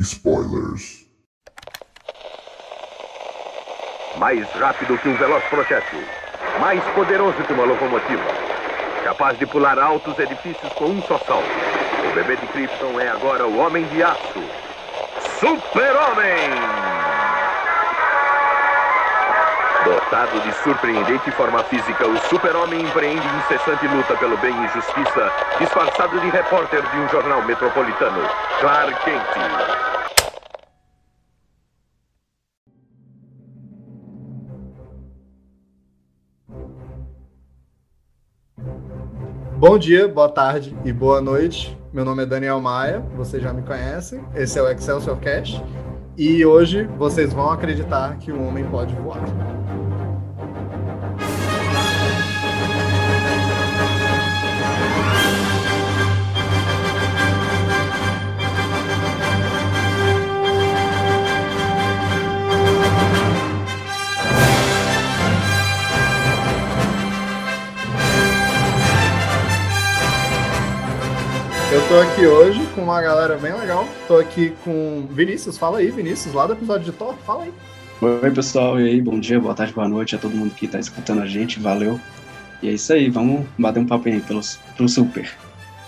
spoilers. Mais rápido que um veloz projétil. Mais poderoso que uma locomotiva. Capaz de pular altos edifícios com um só salto. O bebê de Krypton é agora o Homem de Aço. Super-Homem! Dotado de surpreendente forma física, o super-homem empreende incessante luta pelo bem e justiça, disfarçado de repórter de um jornal metropolitano. Clark Kent. Bom dia, boa tarde e boa noite. Meu nome é Daniel Maia, vocês já me conhecem. Esse é o Excelsior Cast. E hoje vocês vão acreditar que um homem pode voar. Eu tô aqui hoje com uma galera bem legal. Tô aqui com Vinícius. Fala aí, Vinícius, lá do episódio de Thor. Fala aí. Oi, pessoal. E aí, bom dia, boa tarde, boa noite a todo mundo que tá escutando a gente. Valeu. E é isso aí, vamos bater um papo aí pelos, pro Super.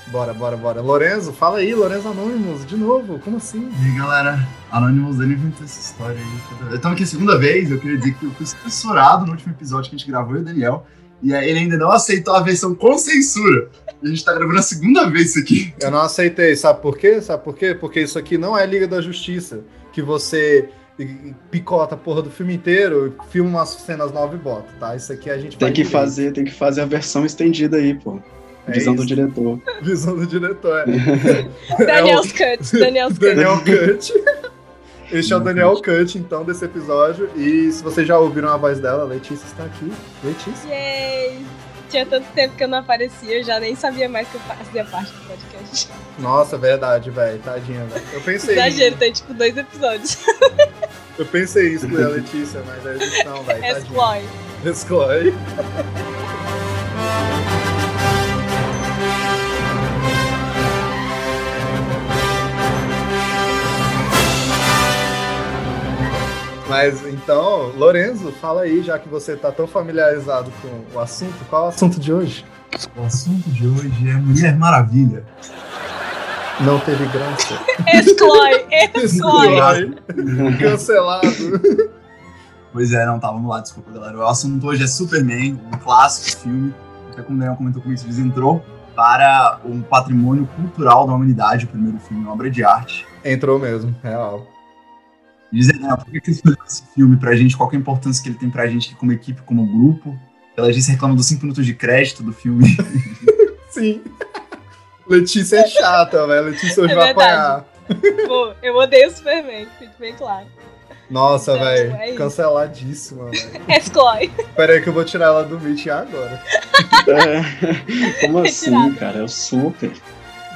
Bora, bora, bora. Lorenzo, fala aí, Lorenzo Anônimos, de novo, como assim? E aí, galera, Anonymous ele inventou essa história aí. Estamos aqui a segunda vez, eu queria dizer que eu fui censurado no último episódio que a gente gravou, eu e o Daniel. E aí ele ainda não aceitou a versão com censura. E a gente tá gravando a segunda vez isso aqui. Eu não aceitei, sabe por quê? Sabe por quê? Porque isso aqui não é Liga da Justiça, que você picota a porra do filme inteiro, filma umas cenas novas e bota, tá? Isso aqui a gente Tem que direito. fazer, tem que fazer a versão estendida aí, pô. É Visão do isso. diretor. Visão do diretor, é. Daniel's Cut. Daniel's Cut. Daniel Cut. Este é o Daniel Cut, então, desse episódio. E se vocês já ouviram a voz dela, a Letícia está aqui. Letícia. Yay! Tinha tanto tempo que eu não aparecia, eu já nem sabia mais que eu fazia parte do podcast. Nossa, verdade, velho. Tadinha, velho. Eu pensei. Exagero, tem tipo dois episódios. Eu pensei isso com a Letícia, mas a edição, velho. Exclói. Exclói. Mas então, Lorenzo, fala aí, já que você tá tão familiarizado com o assunto, qual é o assunto de hoje? O assunto de hoje é Mulher Maravilha. Não teve graça. Exclói. Exclói. Cancelado. Pois é, não, tá, vamos lá, desculpa, galera. O assunto hoje é Superman, um clássico filme, que como o Daniel comentou comigo, eles entrou para um patrimônio cultural da humanidade, o primeiro filme, uma obra de arte. Entrou mesmo, real. Dizem, né, por que eles fizeram esse filme pra gente, qual que é a importância que ele tem pra gente como equipe, como grupo. Ela disse reclama dos 5 minutos de crédito do filme. Sim. Letícia é chata, velho. Letícia hoje É vai apanhar. Pô, eu odeio o Superman, fique bem claro. Nossa, Então, velho. é isso. Canceladíssima, velho. Exclói. Pera aí que eu vou tirar ela do Meet agora. É, Como assim, Retirado. cara? É o Super.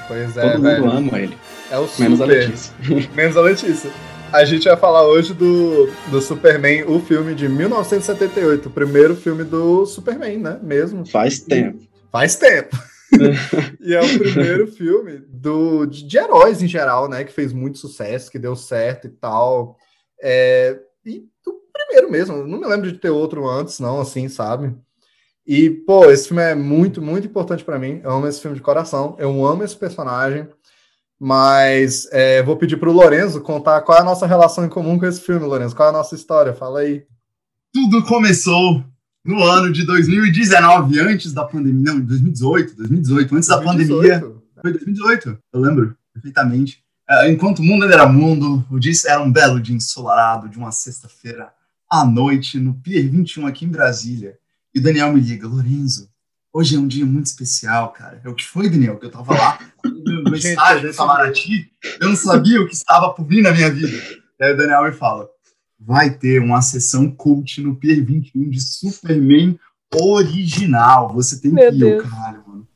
Pois é, Todo mundo velho. ama ele. É o Menos a super. Letícia. Menos a Letícia. A gente vai falar hoje do, do Superman, o filme de 1978. O primeiro filme do Superman, né? Mesmo. Faz tempo. Faz tempo. e é o primeiro filme do, de, de heróis em geral, né? Que fez muito sucesso, que deu certo e tal. É, e o primeiro mesmo. Não me lembro de ter outro antes, não, assim, sabe? E, pô, esse filme é muito, muito importante pra mim. Eu amo esse filme de coração. Eu amo esse personagem. Mas é, vou pedir pro Lorenzo contar qual é a nossa relação em comum com esse filme, Lorenzo. Qual é a nossa história? Fala aí. Tudo começou no ano de 2019, antes da pandemia. Não, 2018, 2018, antes da pandemia. 2018. Foi 2018, eu lembro perfeitamente. É, enquanto o mundo ainda era mundo, o dia era um belo dia ensolarado de uma sexta-feira à noite no Pier 21 aqui em Brasília. E o Daniel me liga, Lorenzo, hoje é um dia muito especial, cara. É o que foi, Daniel? Que eu tava lá. No estágio do Samarati, eu não sabia o que estava por vir na minha vida. Aí o Daniel me fala: vai ter uma sessão cult no Pier 21 de Superman original. Você tem Meu que ir, Deus. caralho, mano.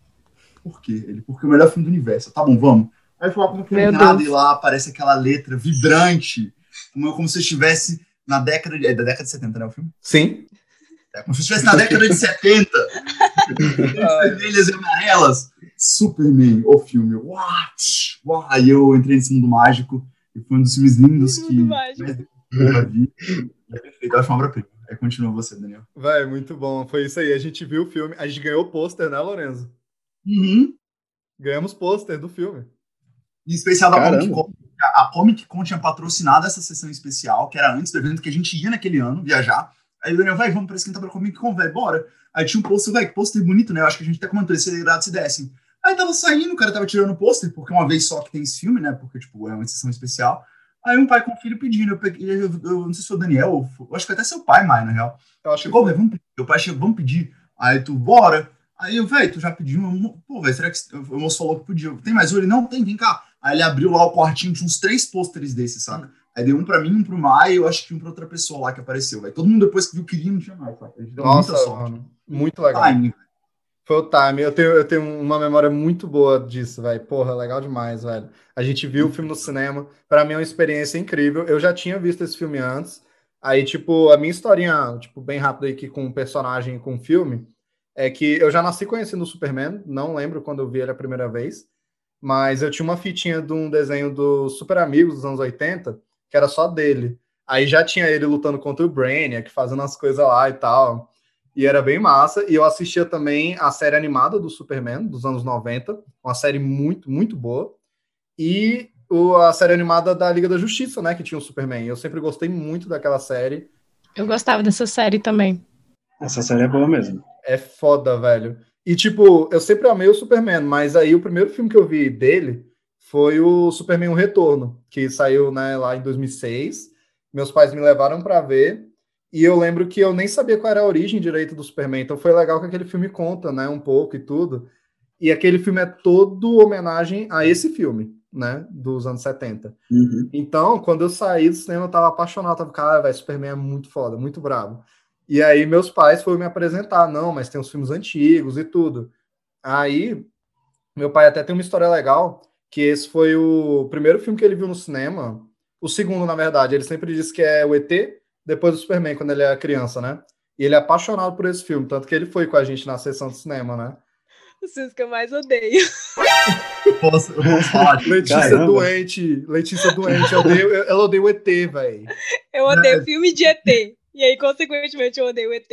Por quê? Ele, porque é o melhor filme do universo. Tá bom, vamos. Aí eu falo, como que nada, e lá aparece aquela letra vibrante, como, como se eu estivesse na década de. É da década de 70, né? O filme? Sim. É como se eu estivesse na década de 70. vermelhas e amarelas. Superman, o filme. Uau! Uau! Aí eu entrei nesse mundo mágico e foi um dos filmes lindos que eu já vi. É perfeito, eu acho uma obra-prima. Aí continua você, Daniel. Vai, muito bom. Foi isso aí. A gente viu o filme. A gente ganhou o pôster, né, Lorenzo? Uhum. Ganhamos pôster do filme. Em especial da Caramba. Comic Con. A Comic Con tinha patrocinado essa sessão especial, que era antes do evento que a gente ia naquele ano viajar. Aí o Daniel, vai, vamos pra esquentar pra Comic Con, vai, bora. Aí tinha um pôster, vai, que pôster bonito, né? Eu acho que a gente até comentou, esse irado se dessem. Aí tava saindo, o cara tava tirando o pôster, porque uma vez só que tem esse filme, né? Porque, tipo, é uma sessão especial. Aí um pai com o filho pedindo, eu, peguei, eu, eu não sei se foi o Daniel, ou eu acho que até seu pai, mais, na real. Eu acho que Chegou, velho, vamos pedir. Meu pai chegou, vamos pedir. Aí tu, bora. Aí eu, velho, tu já pediu? Eu, Pô, velho, será que o moço falou que podia? Tem mais um? Ele, não, tem, vem cá. Aí ele abriu lá o quartinho, tinha uns três pôsteres desses, saca? Aí deu um pra mim, um pro Mai, e eu acho que um pra outra pessoa lá que apareceu, velho. Todo mundo depois que viu queria, não tinha mais, saca? A gente deu Nossa, muita sorte. mano, muito legal. Velho. Foi o time. Eu tenho, eu tenho uma memória muito boa disso, velho. Porra, legal demais, velho. A gente viu o filme no cinema. Pra mim é uma experiência incrível. Eu já tinha visto esse filme antes. Aí, tipo, a minha historinha, tipo, bem rápida aqui com o personagem e com o filme, é que eu já nasci conhecendo o Superman. Não lembro quando eu vi ele a primeira vez. Mas eu tinha uma fitinha de um desenho dos Super Amigos dos anos 80, que era só dele. Aí já tinha ele lutando contra o Brainiac, fazendo as coisas lá e tal. E era bem massa. E eu assistia também a série animada do Superman, dos anos 90, uma série muito, muito boa. E o, a série animada da Liga da Justiça, né? Que tinha o Superman. Eu sempre gostei muito daquela série. Eu gostava dessa série também. Essa série é boa mesmo. É foda, velho. E, tipo, eu sempre amei o Superman, mas aí o primeiro filme que eu vi dele foi o Superman O Retorno, que saiu né, lá em 2006. Meus pais me levaram pra ver. E eu lembro que eu nem sabia qual era a origem direito do Superman. Então foi legal que aquele filme conta, né? Um pouco e tudo. E aquele filme é todo homenagem a esse filme, né? Dos anos 70. Uhum. Então, quando eu saí do cinema, eu tava apaixonado. Tava, cara, velho, Superman é muito foda, muito brabo. E aí, meus pais foram me apresentar. Não, mas tem os filmes antigos e tudo. Aí, meu pai até tem uma história legal, que esse foi o primeiro filme que ele viu no cinema. O segundo, na verdade. Ele sempre disse que é o ET, depois do Superman, quando ele era criança, né? E ele é apaixonado por esse filme, tanto que ele foi com a gente na sessão de cinema, né? Os filmes que eu mais odeio. Eu posso, eu posso falar. tipo, Letícia Caramba. doente, Letícia doente, ela odeia, ela odeia o ET, velho. Eu odeio filme de ET. E aí, consequentemente, eu odeio ET.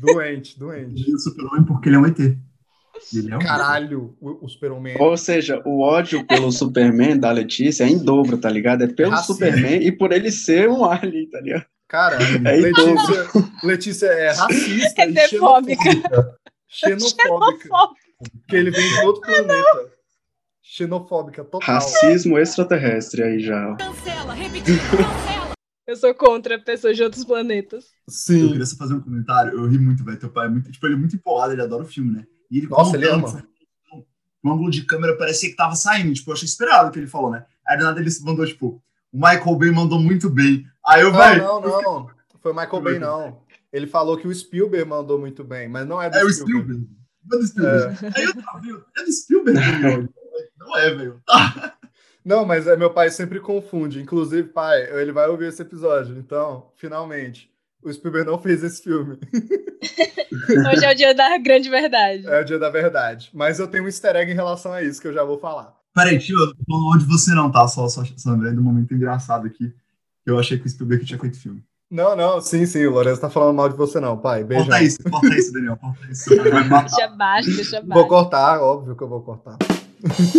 Doente, doente. É o super-homem porque ele é um ET. Ele é um Caralho, o, o Super-Homem. Ou seja, o ódio pelo Superman da Letícia é em dobro, tá ligado? É pelo Racismo. Superman e por ele ser um alien, tá ligado? Cara, É Letícia, Letícia é racista e Etefóbica. xenofóbica. Xenofóbica. Porque ele vem de outro planeta. Xenofóbica total. Racismo extraterrestre aí já. Cancela, repetindo, cancela. Eu sou contra pessoas de outros planetas. Eu Sim. queria só fazer um comentário. Eu ri muito, velho. Teu pai é muito, tipo, ele é muito empolgado, ele adora o filme, né? E ele Nossa, ele ama. O ângulo de câmera parecia que tava saindo. Tipo, eu achei esperado o que ele falou, né? Aí do nada ele mandou, tipo, o Michael Bay mandou muito bem. Aí eu, Não, velho. não, não. Foi o Michael Bay, não. Ele falou que o Spielberg mandou muito bem, mas não é do É o Spielberg. Spielberg. Não é do Spielberg. Aí eu tava é do Spielberg. Não é, velho. Não, mas é, meu pai sempre confunde. Inclusive, pai, ele vai ouvir esse episódio. Então, finalmente, o Spielberg não fez esse filme. Hoje é o dia da grande verdade. É o dia da verdade. Mas eu tenho um easter egg em relação a isso que eu já vou falar. Peraí, tio, eu tô falando onde você não tá, só, só, só lembrei do momento engraçado aqui. que Eu achei que o Spielberg tinha feito filme. Não, não, sim, sim, o Lourenço tá falando mal de você, não, pai. Beijão. Corta isso, corta isso, Daniel. Corta isso. Deixa baixo, deixa Vou baixo. cortar, óbvio que eu vou cortar.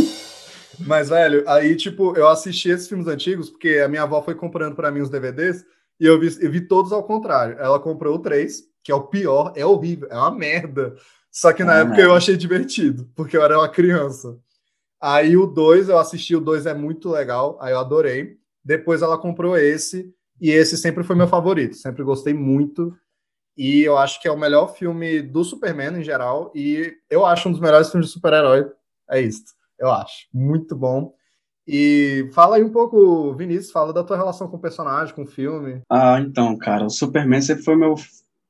Mas, velho, aí, tipo, eu assisti esses filmes antigos porque a minha avó foi comprando pra mim os DVDs e eu vi, eu vi todos ao contrário. Ela comprou o 3, que é o pior, é horrível, é uma merda. Só que na É época eu merda. achei divertido, porque eu era uma criança. Aí o 2, eu assisti, o 2 é muito legal, aí eu adorei. Depois ela comprou esse, e esse sempre foi meu favorito, sempre gostei muito. E eu acho que é o melhor filme do Superman em geral, e eu acho um dos melhores filmes de super-herói. É isso. eu acho. Muito bom. E fala aí um pouco, Vinícius, fala da tua relação com o personagem, com o filme. Ah, então, cara, o Superman sempre foi meu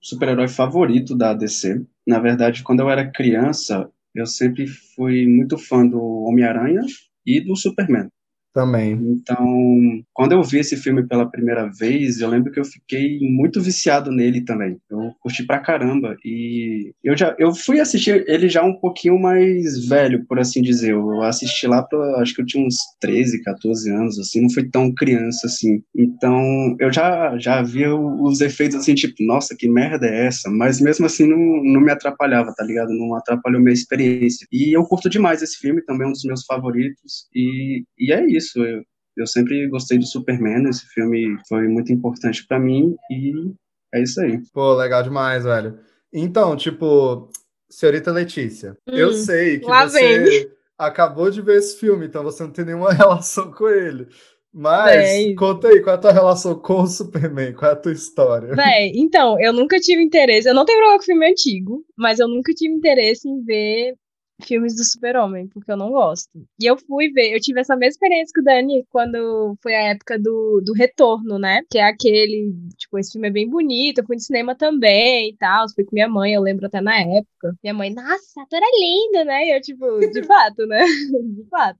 super-herói favorito da DC. Na verdade, quando eu era criança, eu sempre fui muito fã do Homem-Aranha e do Superman. Também. Então, quando eu vi esse filme pela primeira vez, eu lembro que eu fiquei muito viciado nele também. Eu curti pra caramba e eu já eu fui assistir ele já um pouquinho mais velho, por assim dizer. Eu assisti lá para acho que eu tinha uns 13, 14 anos assim, não fui tão criança assim. Então, eu já já via os efeitos assim, tipo, nossa, que merda é essa? Mas mesmo assim não, não me atrapalhava, tá ligado? Não atrapalhou minha experiência. E eu curto demais esse filme, também é um dos meus favoritos e, e é isso isso. Eu, eu sempre gostei do Superman, esse filme foi muito importante para mim e é isso aí. Pô, legal demais, velho. Então, tipo, senhorita Letícia, hum, eu sei que você vem. acabou de ver esse filme, então você não tem nenhuma relação com ele. Mas, Véi. conta aí, qual é a tua relação com o Superman? Qual é a tua história? Véi, então, eu nunca tive interesse, eu não tenho problema com filme antigo, mas eu nunca tive interesse em ver filmes do Super-Homem, porque eu não gosto. E eu fui ver, eu tive essa mesma experiência com o Dani quando foi a época do, do Retorno, né? Que é aquele, tipo, esse filme é bem bonito, eu fui no cinema também e tal, fui com minha mãe, eu lembro até na época. Minha mãe, nossa, ator é lindo, né? E eu, tipo, de fato, né? de fato.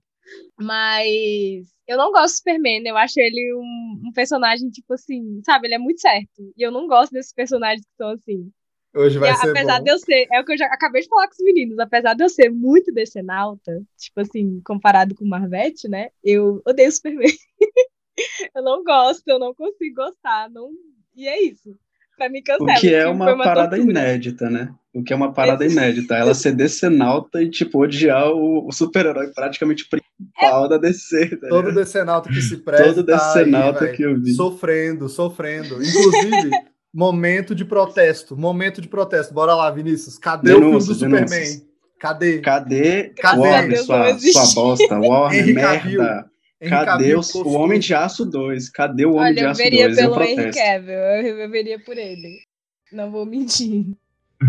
Mas eu não gosto do Superman, eu acho ele um, um personagem, tipo assim, sabe? Ele é muito certo. E eu não gosto desses personagens que são assim Hoje vai e, ser apesar bom. de eu ser, é o que eu já acabei de falar com os meninos, apesar de eu ser muito decenalta, tipo assim, comparado com o Marvete, né? Eu odeio Superman. eu não gosto, eu não consigo gostar, não... e é isso. Pra mim cancela. O que é uma, uma parada tortura. inédita, né? O que é uma parada inédita. Ela ser decenalta e, tipo, odiar o, o super-herói praticamente principal é... da DC. Tá Todo decenalta que se presta. Todo decenalta aí, que eu vi. Sofrendo, sofrendo. Inclusive, Momento de protesto. Momento de protesto. Bora lá, Vinícius. Cadê denúncias, o filme do denúncias. Superman? Cadê? Cadê? Cadê? Warner, sua, sua bosta. Warner, merda. Cadê o, o Homem de Aço 2? Cadê o Homem Olha, de Aço 2? Eu veria pelo Henry Cavill. Eu veria por ele. Não vou mentir.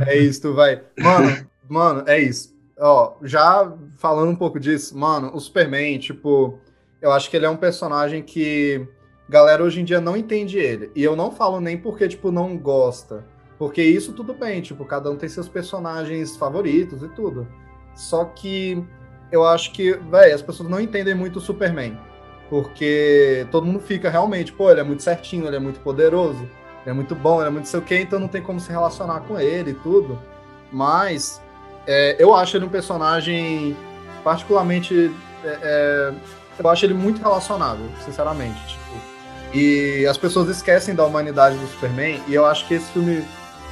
É isso, tu vai. Mano, mano, é isso. Ó, já falando um pouco disso, mano, o Superman, tipo, eu acho que ele é um personagem que galera hoje em dia não entende ele. E eu não falo nem porque, tipo, não gosta. Porque isso tudo bem, tipo, cada um tem seus personagens favoritos e tudo. Só que eu acho que, velho, as pessoas não entendem muito o Superman. Porque todo mundo fica realmente, pô, ele é muito certinho, ele é muito poderoso, ele é muito bom, ele é muito sei o quê, então não tem como se relacionar com ele e tudo. Mas é, eu acho ele um personagem particularmente. É, é, eu acho ele muito relacionável, sinceramente. E as pessoas esquecem da humanidade do Superman, e eu acho que esse filme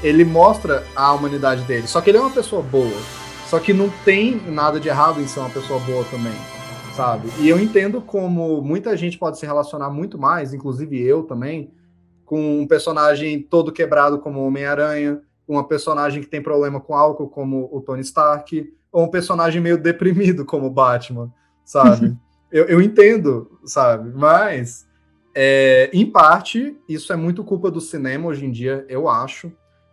ele mostra a humanidade dele. Só que ele é uma pessoa boa. Só que não tem nada de errado em ser uma pessoa boa também, sabe? E eu entendo como muita gente pode se relacionar muito mais, inclusive eu também, com um personagem todo quebrado como Homem-Aranha, uma personagem que tem problema com álcool como o Tony Stark, ou um personagem meio deprimido como o Batman, sabe? eu, eu entendo, sabe? Mas é, em parte, isso é muito culpa do cinema hoje em dia, eu acho.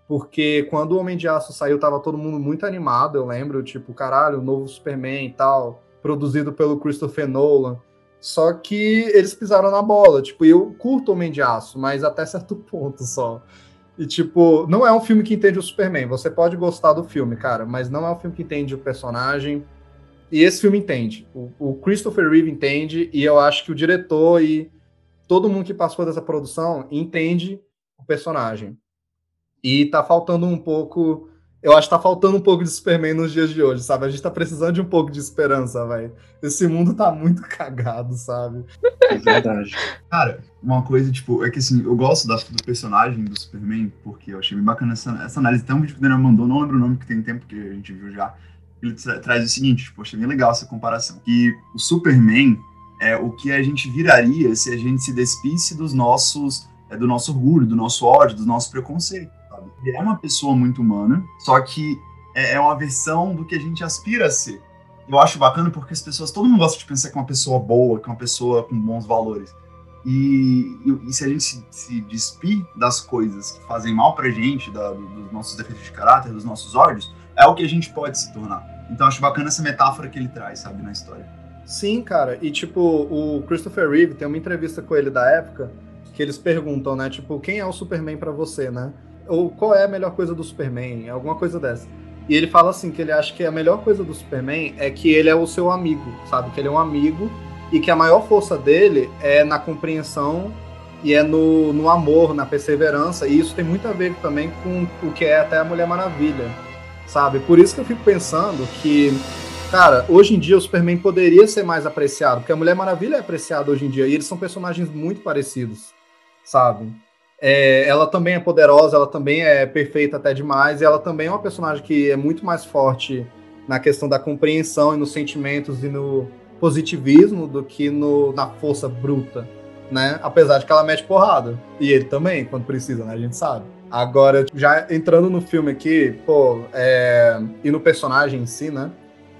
Porque quando o Homem de Aço saiu, tava todo mundo muito animado, eu lembro, tipo, caralho, o novo Superman e tal, produzido pelo Christopher Nolan. Só que eles pisaram na bola, tipo, eu curto Homem de Aço, mas até certo ponto só. E, tipo, não é um filme que entende o Superman. Você pode gostar do filme, cara, mas não é um filme que entende o personagem. E esse filme entende. O, o Christopher Reeve entende, e eu acho que o diretor e todo mundo que passou dessa produção entende o personagem. E tá faltando um pouco. Eu acho que tá faltando um pouco de Superman nos dias de hoje, sabe? A gente tá precisando de um pouco de esperança, velho. Esse mundo tá muito cagado, sabe? É verdade. Cara, uma coisa, tipo, é que assim, eu gosto da, do personagem do Superman, porque eu achei bem bacana essa, essa análise. Vídeo que o Daniel mandou, não lembro o nome, que tem tempo que a gente viu já. Ele tra traz o seguinte, tipo, achei bem legal essa comparação. Que o Superman, é, o que a gente viraria se a gente se despisse dos nossos, é, do nosso orgulho, do nosso ódio, do nosso preconceito. Sabe? É uma pessoa muito humana, só que é, é, uma versão do que a gente aspira a ser. Eu acho bacana porque as pessoas, todo mundo gosta de pensar que é uma pessoa boa, que é uma pessoa com bons valores. E, e, e se a gente se, se, despir das coisas que fazem mal pra gente, da, dos nossos defeitos de caráter, dos nossos ódios, é o que a gente pode se tornar. Então acho bacana essa metáfora que ele traz, sabe, na história. Sim, cara. E tipo, o Christopher Reeve tem uma entrevista com ele da época que eles perguntam, né? Tipo, quem é o Superman para você, né? Ou qual é a melhor coisa do Superman? Alguma coisa dessa. E ele fala assim que ele acha que a melhor coisa do Superman é que ele é o seu amigo, sabe? Que ele é um amigo e que a maior força dele é na compreensão e é no, no amor, na perseverança. E isso tem muito a ver também com o que é até a Mulher Maravilha, sabe? Por isso que eu fico pensando que, cara, hoje em dia o Superman poderia ser mais apreciado, porque a Mulher Maravilha é apreciada hoje em dia e eles são personagens muito parecidos, sabe? É, ela também é poderosa, ela também é perfeita até demais, e ela também é uma personagem que é muito mais forte na questão da compreensão e nos sentimentos e no positivismo do que no, na força bruta, né? Apesar de que ela mete porrada. E ele também, quando precisa, né? A gente sabe. Agora, já entrando no filme aqui, pô, é... e no personagem em si, né?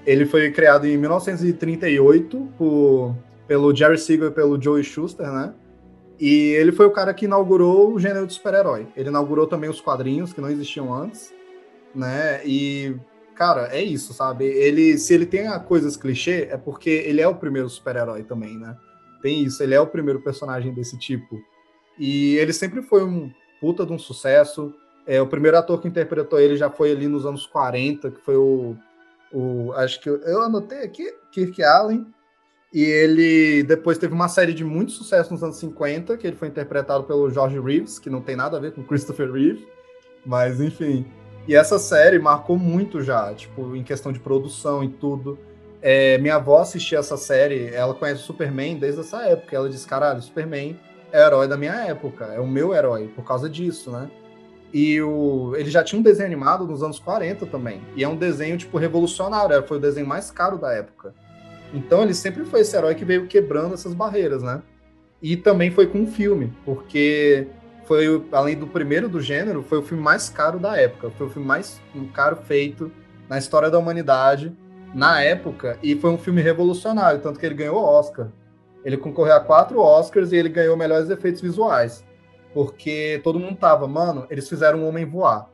Ele foi criado em 1938 por... pelo Jerry Siegel e pelo Joey Schuster, né? E ele foi o cara que inaugurou o gênero de super-herói. Ele inaugurou também os quadrinhos que não existiam antes, né? E cara, é isso, sabe? Ele, se ele tem coisas clichê, é porque ele é o primeiro super-herói também, né? Tem isso, ele é o primeiro personagem desse tipo. E ele sempre foi um puta de um sucesso. É, o primeiro ator que interpretou ele já foi ali nos anos 40, que foi o. o acho que eu, eu anotei aqui, Kirk Allen. E ele depois teve uma série de muito sucesso nos anos 50, que ele foi interpretado pelo George Reeves, que não tem nada a ver com Christopher Reeve, mas enfim. E essa série marcou muito já, tipo, em questão de produção e tudo. É, minha avó assistia essa série, ela conhece o Superman desde essa época. Ela disse: caralho, Superman é o herói da minha época, é o meu herói, por causa disso, né? E o, ele já tinha um desenho animado nos anos 40 também. E é um desenho, tipo, revolucionário. Foi o desenho mais caro da época. Então ele sempre foi esse herói que veio quebrando essas barreiras, né? E também foi com um filme, porque foi, além do primeiro do gênero, foi o filme mais caro da época. Foi o filme mais caro feito na história da humanidade, na época, e foi um filme revolucionário, tanto que ele ganhou Oscar. Ele concorreu a quatro Oscars e ele ganhou melhores efeitos visuais. Porque todo mundo tava, mano, eles fizeram um homem voar.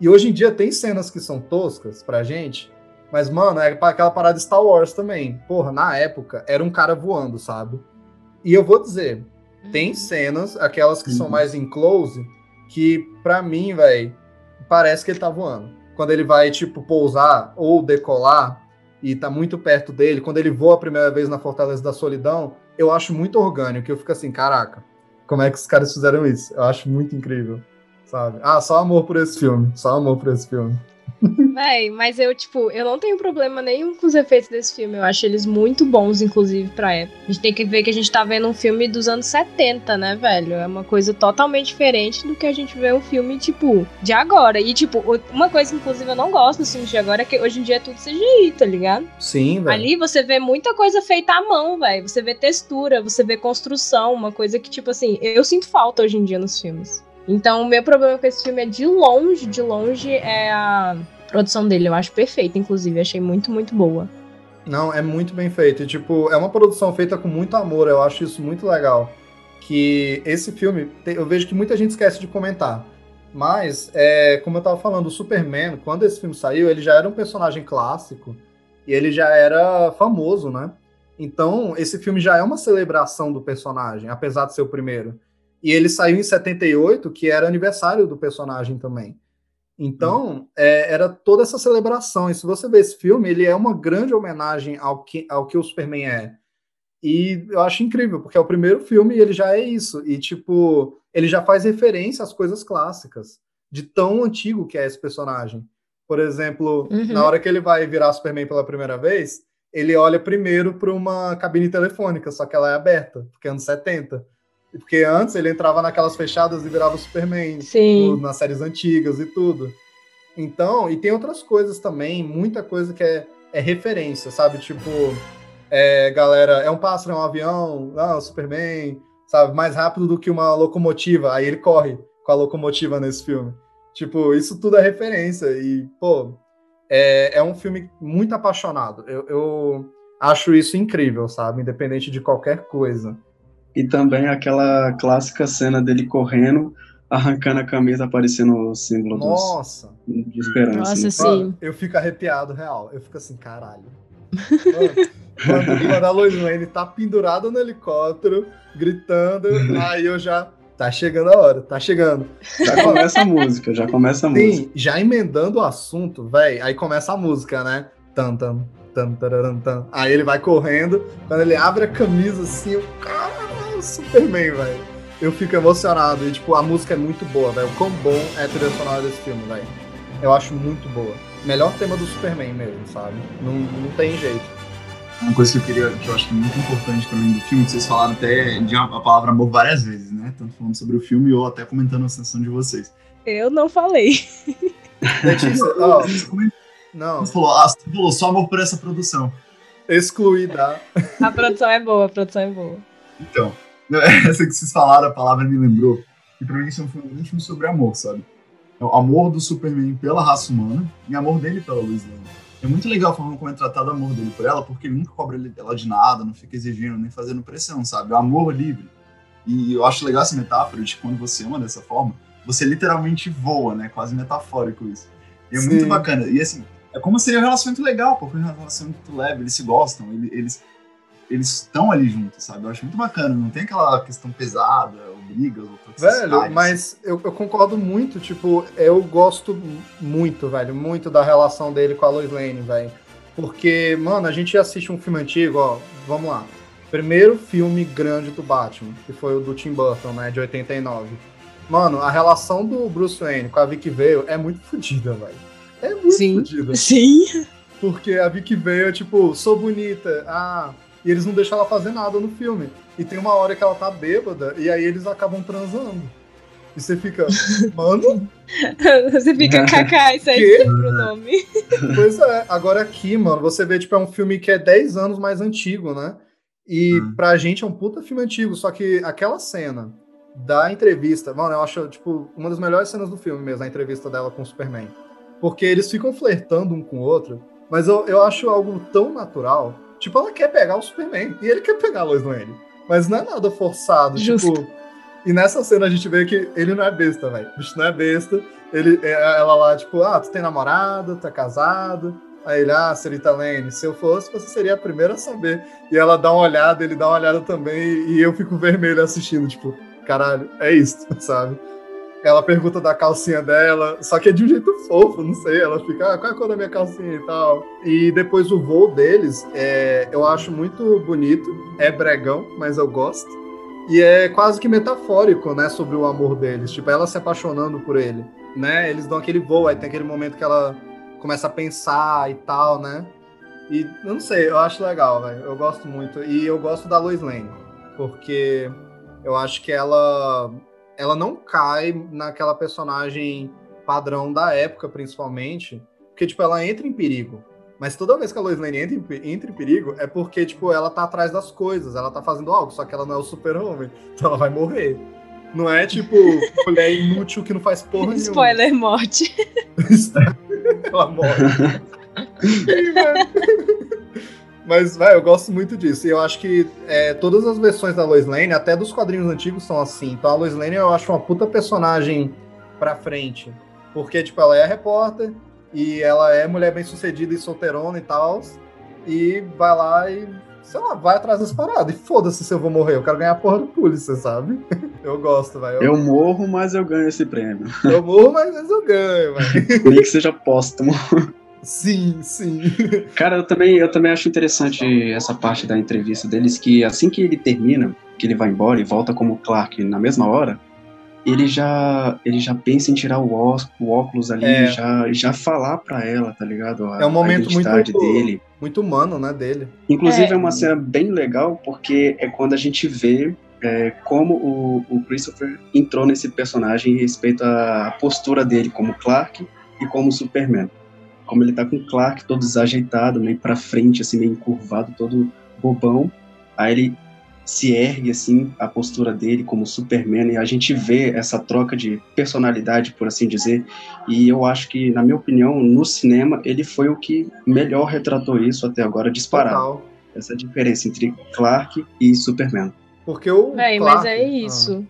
E hoje em dia tem cenas que são toscas pra gente, mas, mano, é aquela parada Star Wars também. Porra, na época, era um cara voando, sabe? E eu vou dizer, tem uhum. cenas, aquelas que uhum. são mais em close, que pra mim, velho, parece que ele tá voando. Quando ele vai, tipo, pousar ou decolar e tá muito perto dele, quando ele voa a primeira vez na Fortaleza da Solidão, eu acho muito orgânico. Eu fico assim, caraca, como é que os caras fizeram isso? Eu acho muito incrível, sabe? Ah, só amor por esse filme, só amor por esse filme. Véi, mas eu, tipo, eu não tenho problema nenhum com os efeitos desse filme. Eu acho eles muito bons, inclusive, pra época. A gente tem que ver que a gente tá vendo um filme dos anos 70, né, velho? É uma coisa totalmente diferente do que a gente vê um filme, tipo, de agora. E, tipo, uma coisa, inclusive, eu não gosto dos filmes de agora é que hoje em dia é tudo CGI, tá ligado? Sim, velho. Ali você vê muita coisa feita à mão, velho. Você vê textura, você vê construção, uma coisa que, tipo assim, eu sinto falta hoje em dia nos filmes. Então, o meu problema com esse filme é de longe, de longe, é a produção dele. Eu acho perfeita, inclusive. Achei muito, muito boa. Não, é muito bem feito. E, tipo, é uma produção feita com muito amor. Eu acho isso muito legal. Que esse filme, eu vejo que muita gente esquece de comentar. Mas, é, como eu tava falando, o Superman, quando esse filme saiu, ele já era um personagem clássico e ele já era famoso, né? Então, esse filme já é uma celebração do personagem, apesar de ser o primeiro. E ele saiu em 78, que era aniversário do personagem também. Então, hum. é, era toda essa celebração. E se você ver esse filme, ele é uma grande homenagem ao que, ao que o Superman é. E eu acho incrível, porque é o primeiro filme e ele já é isso. E, tipo, ele já faz referência às coisas clássicas, de tão antigo que é esse personagem. Por exemplo, uhum. na hora que ele vai virar Superman pela primeira vez, ele olha primeiro para uma cabine telefônica, só que ela é aberta, porque é anos 70. Porque antes ele entrava naquelas fechadas e virava Superman no, nas séries antigas e tudo. Então, e tem outras coisas também, muita coisa que é, é referência, sabe? Tipo, é, galera, é um pássaro, é um avião, ah, Superman, sabe? Mais rápido do que uma locomotiva. Aí ele corre com a locomotiva nesse filme. Tipo, isso tudo é referência. E, pô, é, é um filme muito apaixonado. Eu, eu acho isso incrível, sabe? Independente de qualquer coisa. E também aquela clássica cena dele correndo arrancando a camisa, aparecendo o símbolo dos, Nossa, de esperança. Nossa, né? sim. mano, eu fico arrepiado, real. Eu fico assim, caralho. Mano, quando, quando a Lois Lane tá pendurada no helicóptero, gritando, aí eu já. Tá chegando a hora, tá chegando. Já começa a música, já começa a música. Sim, já emendando o assunto, velho, aí começa a música, né? Tan, tan, tan, tararam, tan. Aí ele vai correndo, quando ele abre a camisa assim, eu, caralho, Superman, velho. Eu fico emocionado e, tipo, a música é muito boa, velho. O quão bom é a trilha sonora desse filme, velho. Eu acho muito boa. Melhor tema do Superman mesmo, sabe? Não, não tem jeito. Uma coisa que eu queria, que eu acho que é muito importante pra mim do filme, que vocês falaram até de a a palavra amor várias vezes, né? Tanto falando sobre o filme ou até comentando a sensação de vocês. Eu não falei. Letícia, ó, não, você falou, ah, você falou só amor por essa produção. excluída. A produção é boa, a produção é boa. Então, essa que vocês falaram, a palavra me lembrou. E pra mim isso é um filme, filme sobre amor, sabe? É o amor do Superman pela raça humana e amor dele pela Lois Lane. É muito legal a forma como é tratado o amor dele por ela, porque ele nunca cobra ela de nada, não fica exigindo, nem fazendo pressão, sabe? É o amor livre. E eu acho legal essa metáfora de quando você ama dessa forma, você literalmente voa, né? Quase metafórico isso. E é Sim. muito bacana. E assim, é como seria um relacionamento legal, porque é um relacionamento leve, eles se gostam, ele- eles eles estão ali juntos, sabe? Eu acho muito bacana, não tem aquela questão pesada, ou brigas, ou. Velho, mas eu, eu concordo muito, tipo, eu gosto muito, velho, muito da relação dele com a Lois Lane, velho. Porque, mano, a gente assiste um filme antigo, ó, vamos lá. Primeiro filme grande do Batman, que foi o do Tim Burton, né, de 89. Mano, a relação do Bruce Wayne com a Vicky Vale é muito fodida, velho. É muito Sim. fodida. Sim. Porque a Vicky Vale é tipo, sou bonita, ah, e eles não deixam ela fazer nada no filme. E tem uma hora que ela tá bêbada, e aí eles acabam transando. E você fica, mano, Você fica kaká, isso aí Quê? pro nome. pois é. Agora aqui, mano, você vê, tipo, é um filme que é 10 anos mais antigo, né? E Hum. pra gente é um puta filme antigo, só que aquela cena da entrevista, mano, eu acho, tipo, uma das melhores cenas do filme mesmo, a entrevista dela com o Superman. Porque eles ficam flertando um com o outro, mas eu, eu acho algo tão natural. Tipo, ela quer pegar o Superman e ele quer pegar a Lois Lane. Mas não é nada forçado, Justo. tipo. E nessa cena a gente vê que ele não é besta, velho. O bicho não é besta. Ele, é- ela lá, tipo, ah, tu tem namorado, tá casado. Aí ele, ah, Serita Lane, se eu fosse, você seria a primeira a saber. E ela dá uma olhada, ele dá uma olhada também, e eu fico vermelho assistindo, tipo, caralho, é isso, sabe? Ela pergunta da calcinha dela, só que é de um jeito fofo, não sei. Ela fica, ah, qual é a cor da minha calcinha e tal. E depois o voo deles, é, eu acho muito bonito. É bregão, mas eu gosto. E é quase que metafórico, né, sobre o amor deles. Tipo, ela se apaixonando por ele, né? Eles dão aquele voo, aí tem aquele momento que ela começa a pensar e tal, né? E não sei, eu acho legal, velho. Eu gosto muito. E eu gosto da Lois Lane, porque eu acho que ela ela não cai naquela personagem padrão da época, principalmente, porque tipo ela entra em perigo. Mas toda vez que a Lois Lane entra em, entra em perigo, é porque, tipo, ela tá atrás das coisas, ela tá fazendo algo, só que ela não é o super-homem, então ela vai morrer. Não é, tipo, mulher inútil que não faz porra nenhuma. Spoiler morte. ela morre. Mas, velho, eu gosto muito disso. E eu acho que é, todas as versões da Lois Lane, até dos quadrinhos antigos, são assim. Então a Lois Lane eu acho uma puta personagem pra frente. Porque, tipo, ela é repórter e ela é mulher bem sucedida e solteirona e tal. E vai lá e, sei lá, vai atrás das paradas. E foda-se se eu vou morrer. Eu quero ganhar a porra do polícia, sabe? Eu gosto, velho. Eu, Eu morro, mas eu ganho esse prêmio. eu morro, mas eu ganho, velho. Nem que seja póstumo. Sim, sim. Cara, eu também, eu também acho interessante essa parte da entrevista deles, que assim que ele termina, que ele vai embora e volta como Clark na mesma hora, ele já, ele já pensa em tirar o, ós- o óculos ali É. e já, já falar pra ela, tá ligado? A, É um momento muito- dele. Muito humano, né, dele. Inclusive É. é. uma cena bem legal, porque é quando a gente vê é, como o, o Christopher entrou nesse personagem em respeito à postura dele como Clark e como Superman. Como ele tá com o Clark todo desajeitado, meio pra frente, assim, meio encurvado, todo bobão. Aí ele se ergue, assim, a postura dele como Superman, e a gente vê essa troca de personalidade, por assim dizer. E eu acho que, na minha opinião, no cinema, ele foi o que melhor retratou isso até agora, disparado Total. essa diferença entre Clark e Superman. Porque o. Véi, Clark- mas é Ah.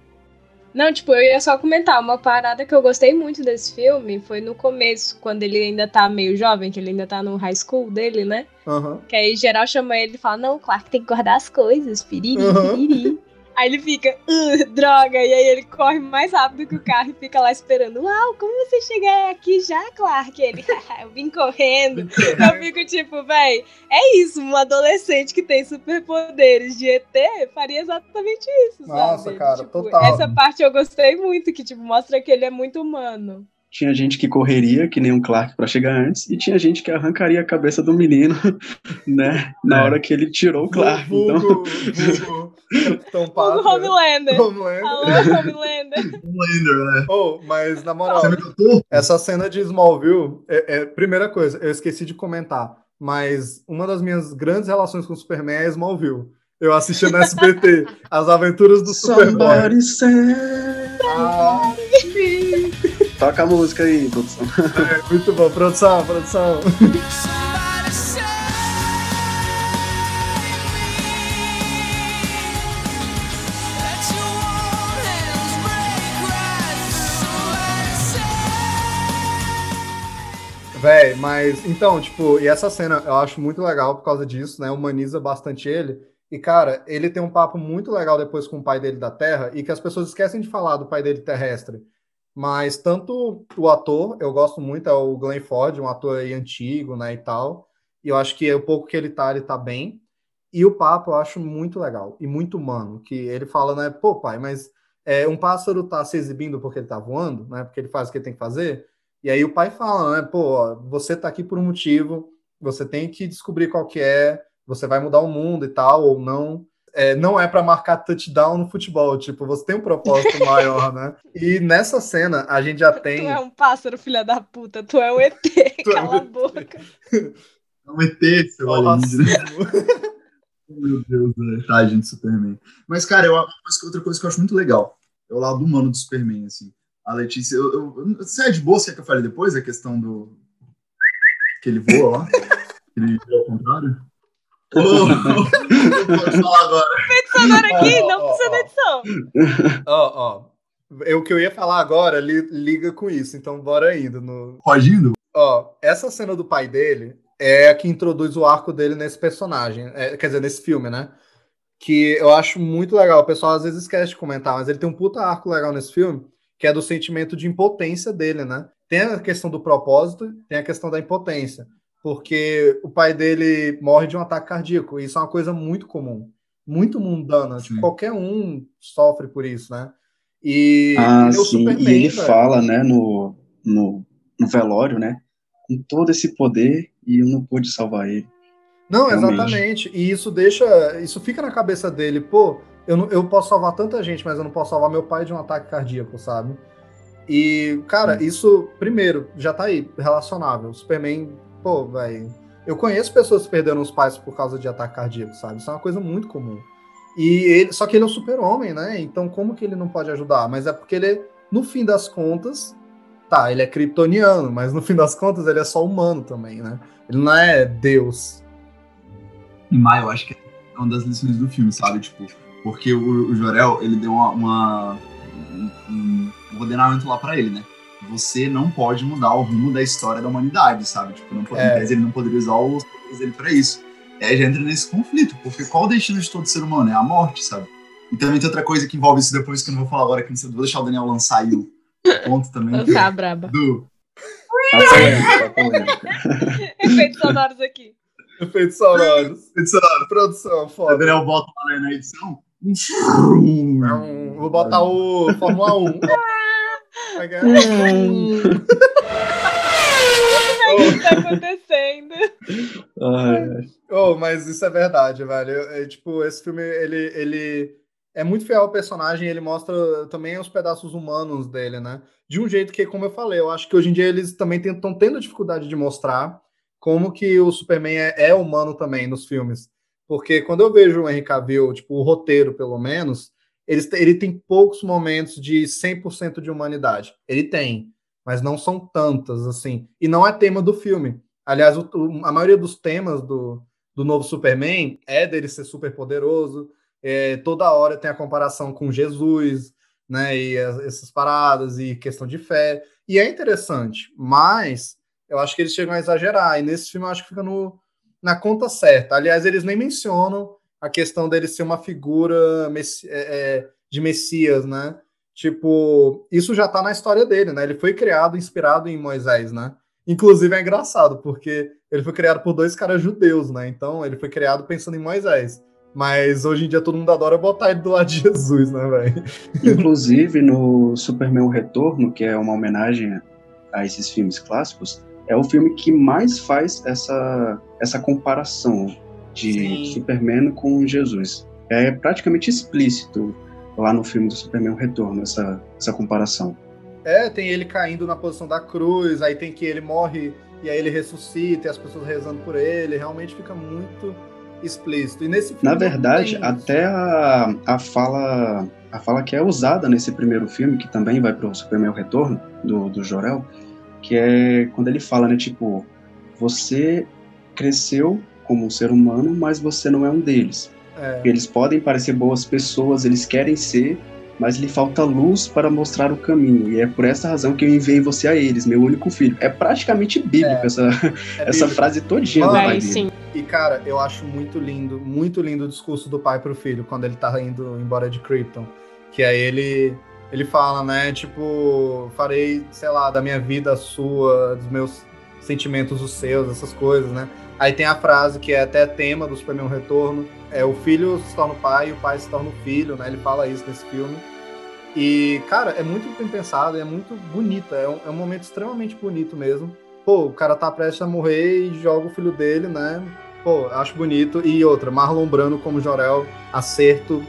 Não, tipo, eu ia só comentar. Uma parada que eu gostei muito desse filme foi no começo, quando ele ainda tá meio jovem, que ele ainda tá no high school dele, né? Aham. Que aí geral chama ele e fala: Não, Clark tem que guardar as coisas, piriri, Uhum. Aí ele fica, "Uh, droga, e aí ele corre mais rápido que o carro e fica lá esperando. Uau, como você chega aqui já, Clark? Ele, "Haha, eu vim correndo. Eu fico tipo, véi, é isso, um adolescente que tem superpoderes de ET faria exatamente isso, Nossa, sabe? cara, Tipo, total. Essa parte eu gostei muito, que tipo, mostra que ele é muito humano. Tinha gente que correria, que nem um Clark, pra chegar antes, e tinha gente que arrancaria a cabeça do menino, né? Na É. hora que ele tirou o Clark. Então, Vulgo, Capitão O. Homelander. Homelander. Alô, Homelander. Homelander, né? Oh, mas na moral, Você me contou? essa cena de Smallville, é, é- primeira coisa, eu esqueci de comentar, mas uma das minhas grandes relações com o Superman é Smallville. Eu assisti no SBT As Aventuras do Superboy. Somebody say- Ah, Toca a música aí, produção. é, muito bom, produção, produção. Véi, mas então, tipo, e essa cena eu acho muito legal por causa disso, né? Humaniza bastante ele. E, cara, ele tem um papo muito legal depois com o pai dele da Terra e que as pessoas esquecem de falar do pai dele terrestre. Mas tanto o ator, eu gosto muito, é o Glenn Ford, um ator aí antigo, né, e tal. E eu acho que o pouco que ele tá, ele tá bem. E o papo eu acho muito legal e muito humano, que ele fala, né, pô, pai, mas é, um pássaro tá se exibindo porque ele tá voando, né, porque ele faz o que ele tem que fazer. E aí o pai fala, né, pô, você tá aqui por um motivo, você tem que descobrir qual que é, você vai mudar o mundo e tal, ou não. É, não é para marcar touchdown no futebol, tipo, você tem um propósito maior, né? E nessa cena a gente já tem. Tu é um pássaro, filha da puta. Tu é um ET. Tu é um Cala a ET. boca. É um ET, seu alienígena. Meu Deus, né? Tadinho do Superman. Mas, cara, eu, outra coisa que eu acho muito legal é o lado humano do Superman, assim. A Letícia, eu, eu, você é de boa, você quer que eu fale depois a questão do. que ele voa lá? Que ele voa ao contrário? Não pode falar agora. Sonora aqui, Ó, ó, não precisa da edição. Ó, ó. Eu, o que eu ia falar agora li- liga com isso, então bora indo. No... Pode indo? Ó, essa cena do pai dele é a que introduz o arco dele nesse personagem, é, quer dizer, nesse filme, né? Que eu acho muito legal. O pessoal às vezes esquece de comentar, mas ele tem um puta arco legal nesse filme, que é do sentimento de impotência dele, né? Tem a questão do propósito, tem a questão da impotência. Porque o pai dele morre de um ataque cardíaco, e isso é uma coisa muito comum, muito mundana. Tipo, qualquer um sofre por isso, né? E Ah, ele é sim. Superman, E ele velho. fala, né, no, no, no velório, né? Com todo esse poder e eu não pude salvar ele. Não, Realmente. exatamente. E isso deixa. Isso fica na cabeça dele, pô, eu, não, eu posso salvar tanta gente, mas eu não posso salvar meu pai de um ataque cardíaco, sabe? E, cara, isso, primeiro, já tá aí, relacionável. Superman, pô, velho. Eu conheço pessoas que perderam os pais por causa de ataque cardíaco, sabe? Isso é uma coisa muito comum. E ele, só que ele é um super-homem, né? Então, como que ele não pode ajudar? Mas é porque ele, no fim das contas, tá, ele é kryptoniano, mas no fim das contas ele é só humano também, né? Ele não é Deus. E Maia, eu acho que é uma das lições do filme, sabe? Tipo, porque o, o Jorel, ele deu uma, uma- um, um ordenamento lá pra ele, né? Você não pode mudar o rumo da história da humanidade, sabe? Tipo, não pode, É. em tese, ele não poderia usar os poderes dele pra isso. E aí já entra nesse conflito, porque qual o destino de todo ser humano? É a morte, sabe? E também tem outra coisa que envolve isso depois, que eu não vou falar agora, que não sei, vou deixar o Daniel lançar aí o ponto também. Tá braba. do, Tá polêmico, tá polêmico. Efeitos sonoros aqui. Efeitos sonoros. edição, Produção, o foda. Daniel bota lá na edição. É Vou botar o Fórmula 1. Pegar. O que tá acontecendo? Ai, ai. Oh, mas isso é verdade, velho. É, tipo, esse filme, ele, ele é muito fiel ao personagem, ele mostra também os pedaços humanos dele, né? De um jeito que, como eu falei, eu acho que hoje em dia eles também estão tendo dificuldade de mostrar como que o Superman é, é humano também nos filmes. Porque quando eu vejo o Henry Cavill, tipo, o roteiro, pelo menos, eles, ele tem poucos momentos de 100% de humanidade. Ele tem, mas não são tantas, assim. E não é tema do filme. Aliás, o- a maioria dos temas do, do novo Superman é dele ser super poderoso. é, toda hora tem a comparação com Jesus, né? E as- essas paradas e questão de fé. E é interessante, mas eu acho que eles chegam a exagerar. E nesse filme eu acho que fica no, na conta certa. Aliás, eles nem mencionam a questão dele ser uma figura é, é, de Messias, né? Tipo, isso já tá na história dele, né? Ele foi criado, inspirado em Moisés, né? Inclusive é engraçado, porque ele foi criado por dois caras judeus, né? Então ele foi criado pensando em Moisés. Mas hoje em dia todo mundo adora botar ele do lado de Jesus, né, velho? Inclusive, no Superman Retorno, que é uma homenagem a esses filmes clássicos, é o filme que mais faz essa, essa comparação de Sim. Superman com Jesus. É praticamente explícito lá no filme do Superman O Retorno, essa, essa comparação. É, tem ele caindo na posição da cruz, aí tem que ele morre e aí ele ressuscita e as pessoas rezando por ele. Realmente fica muito explícito. E nesse filme Na verdade, até a, a fala a fala que é usada nesse primeiro filme, que também vai pro Superman O Retorno, do, do Jorel, que é quando ele fala, né, tipo, você cresceu como um ser humano, mas você não é um deles. É, Eles podem parecer boas pessoas, eles querem ser, mas lhe falta luz para mostrar o caminho. E é por essa razão que eu enviei você a eles, meu único filho. É praticamente bíblico É, essa, é essa bíblico. frase todinha do Mano, dele. sim. E, cara, eu acho muito lindo, muito lindo o discurso do pai pro filho, quando ele tá indo embora de Krypton. Que aí ele, ele fala, né, tipo, farei, sei lá, da minha vida a sua, dos meus sentimentos os seus, essas coisas, né? Aí tem a frase que é até tema do Superman Retorno, é o filho se torna o pai e o pai se torna o filho, né? Ele fala isso nesse filme. E, cara, é muito bem pensado, é muito bonita, é um, é um momento extremamente bonito mesmo. Pô, o cara tá prestes a morrer e joga o filho dele, né? Pô, acho bonito. E outra, Marlon Brando como Jorel, acerto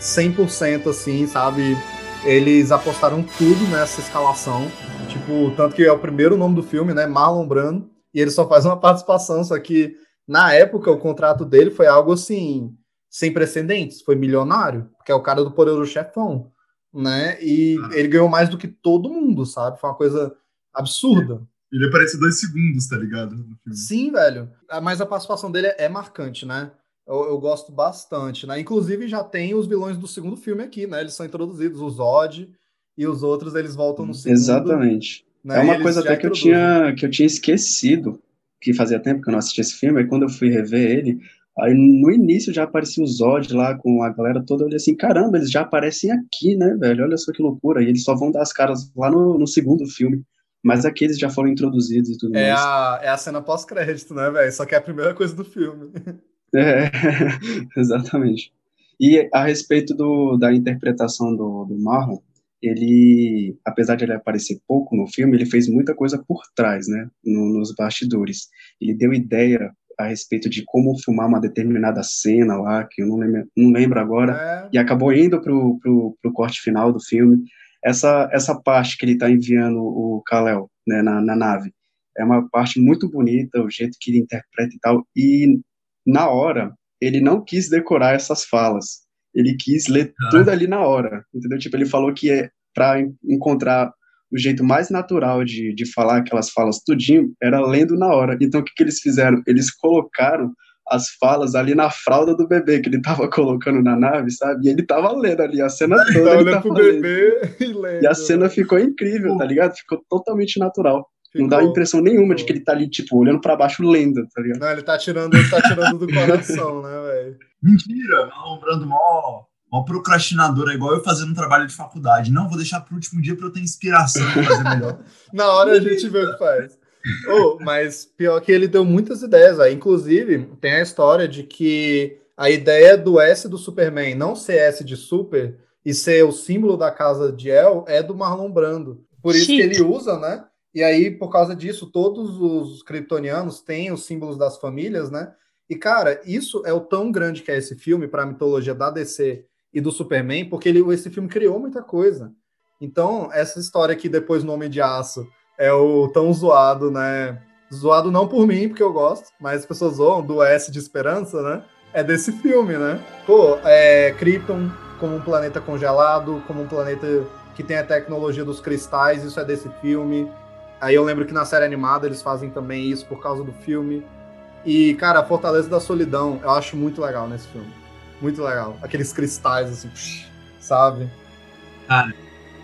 100% assim, sabe? Eles apostaram tudo nessa escalação. Tipo, tanto que é o primeiro nome do filme, né? Marlon Brando. E ele só faz uma participação, só que na época o contrato dele foi algo assim, sem precedentes. Foi milionário, porque é o cara do Poderoso Chefão, né? E Ah. ele ganhou mais do que todo mundo, sabe? Foi uma coisa absurda. Ele aparece dois segundos, tá ligado? Sim, velho. Ah, Mas a participação dele é marcante, né? Eu, eu gosto bastante, né? Inclusive já tem os vilões do segundo filme aqui, né? Eles são introduzidos, o Zod e os outros eles voltam no segundo. Exatamente. Né? É uma coisa até que eu, tinha, que eu tinha esquecido, que fazia tempo que eu não assistia esse filme, aí quando eu fui rever ele, aí no início já aparecia o Zod lá com a galera toda, eu olhei assim, caramba, eles já aparecem aqui, né, velho, olha só que loucura, e eles só vão dar as caras lá no, no segundo filme, mas aqui eles já foram introduzidos e tudo É mais. a, é a cena pós-crédito, né, velho? Só que é a primeira coisa do filme. É, exatamente. E a respeito do, da interpretação do, do Marlon, ele, apesar de ele aparecer pouco no filme, ele fez muita coisa por trás, né, no- nos bastidores. Ele deu ideia a respeito de como filmar uma determinada cena lá, que eu não lembro, não lembro agora, É, e acabou indo pro, pro, pro corte final do filme. Essa, essa parte que ele tá enviando o Kal-El, né, na, na nave, é uma parte muito bonita, o jeito que ele interpreta e tal, e na hora, ele não quis decorar essas falas, ele quis ler Caraca. tudo ali na hora, entendeu? Tipo, ele falou que é para encontrar o jeito mais natural de, de falar aquelas falas tudinho, era lendo na hora. Então, o que, que eles fizeram? Eles colocaram as falas ali na fralda do bebê que ele tava colocando na nave, sabe? E ele tava lendo ali a cena tá toda. ele tava pro lendo. bebê e lendo. E a cena ficou incrível, tá ligado? Ficou totalmente natural. Não dá Ficou- impressão nenhuma de ficou. que ele tá ali, tipo, olhando pra baixo lendo, tá ligado? Não, ele tá tirando, ele tá tirando do coração, né, velho? Mentira! Marlon Brando, mó, mó procrastinador, é igual eu fazendo um trabalho de faculdade. Não, vou deixar pro último dia pra eu ter inspiração pra fazer melhor. Na hora a gente vê o que faz. Oh, mas pior que ele deu muitas ideias, velho. Inclusive, tem a história de que a ideia do S do Superman não ser S de super e ser o símbolo da casa de El é do Marlon Brando. Por isso que Chique. ele usa, né? E aí, por causa disso, todos os kryptonianos têm os símbolos das famílias, né? E, cara, isso é o tão grande que é esse filme para a mitologia da DC e do Superman, porque ele, esse filme criou muita coisa. Então, essa história aqui, depois no Homem de Aço, é o tão zoado, né? Zoado não por mim, porque eu gosto, mas as pessoas zoam do S de Esperança, né? É desse filme, né? Pô, é Krypton como um planeta congelado, como um planeta que tem a tecnologia dos cristais, isso é desse filme. Aí eu lembro que na série animada eles fazem também isso por causa do filme. E, cara, a Fortaleza da Solidão eu acho muito legal nesse filme. Muito legal. Aqueles cristais, assim, sabe?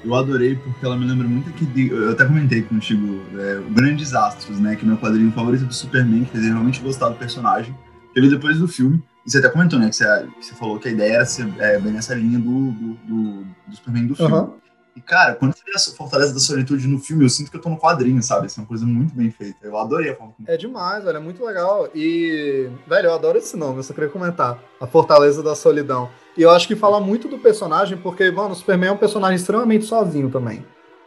Eu adorei porque ela me lembra muito aqui de. Eu até comentei contigo, é, o Grandes Astros, né? Que é meu quadrinho favorito do Superman, que eu realmente gostar do personagem. Eu li depois do filme. E você até comentou, né? Que você, que você falou que a ideia era ser é, bem nessa linha do, do, do, do Superman do filme. Aham. E, cara, quando você vê essa Fortaleza da Solitude no filme, eu sinto que eu tô no quadrinho, sabe? Isso é uma coisa muito bem feita. Eu adorei a forma. É demais, velho, é muito legal. E, velho, eu adoro esse nome, eu só queria comentar. A Fortaleza da Solidão. E eu acho que fala muito do personagem, porque, mano, o Superman é um personagem extremamente sozinho também,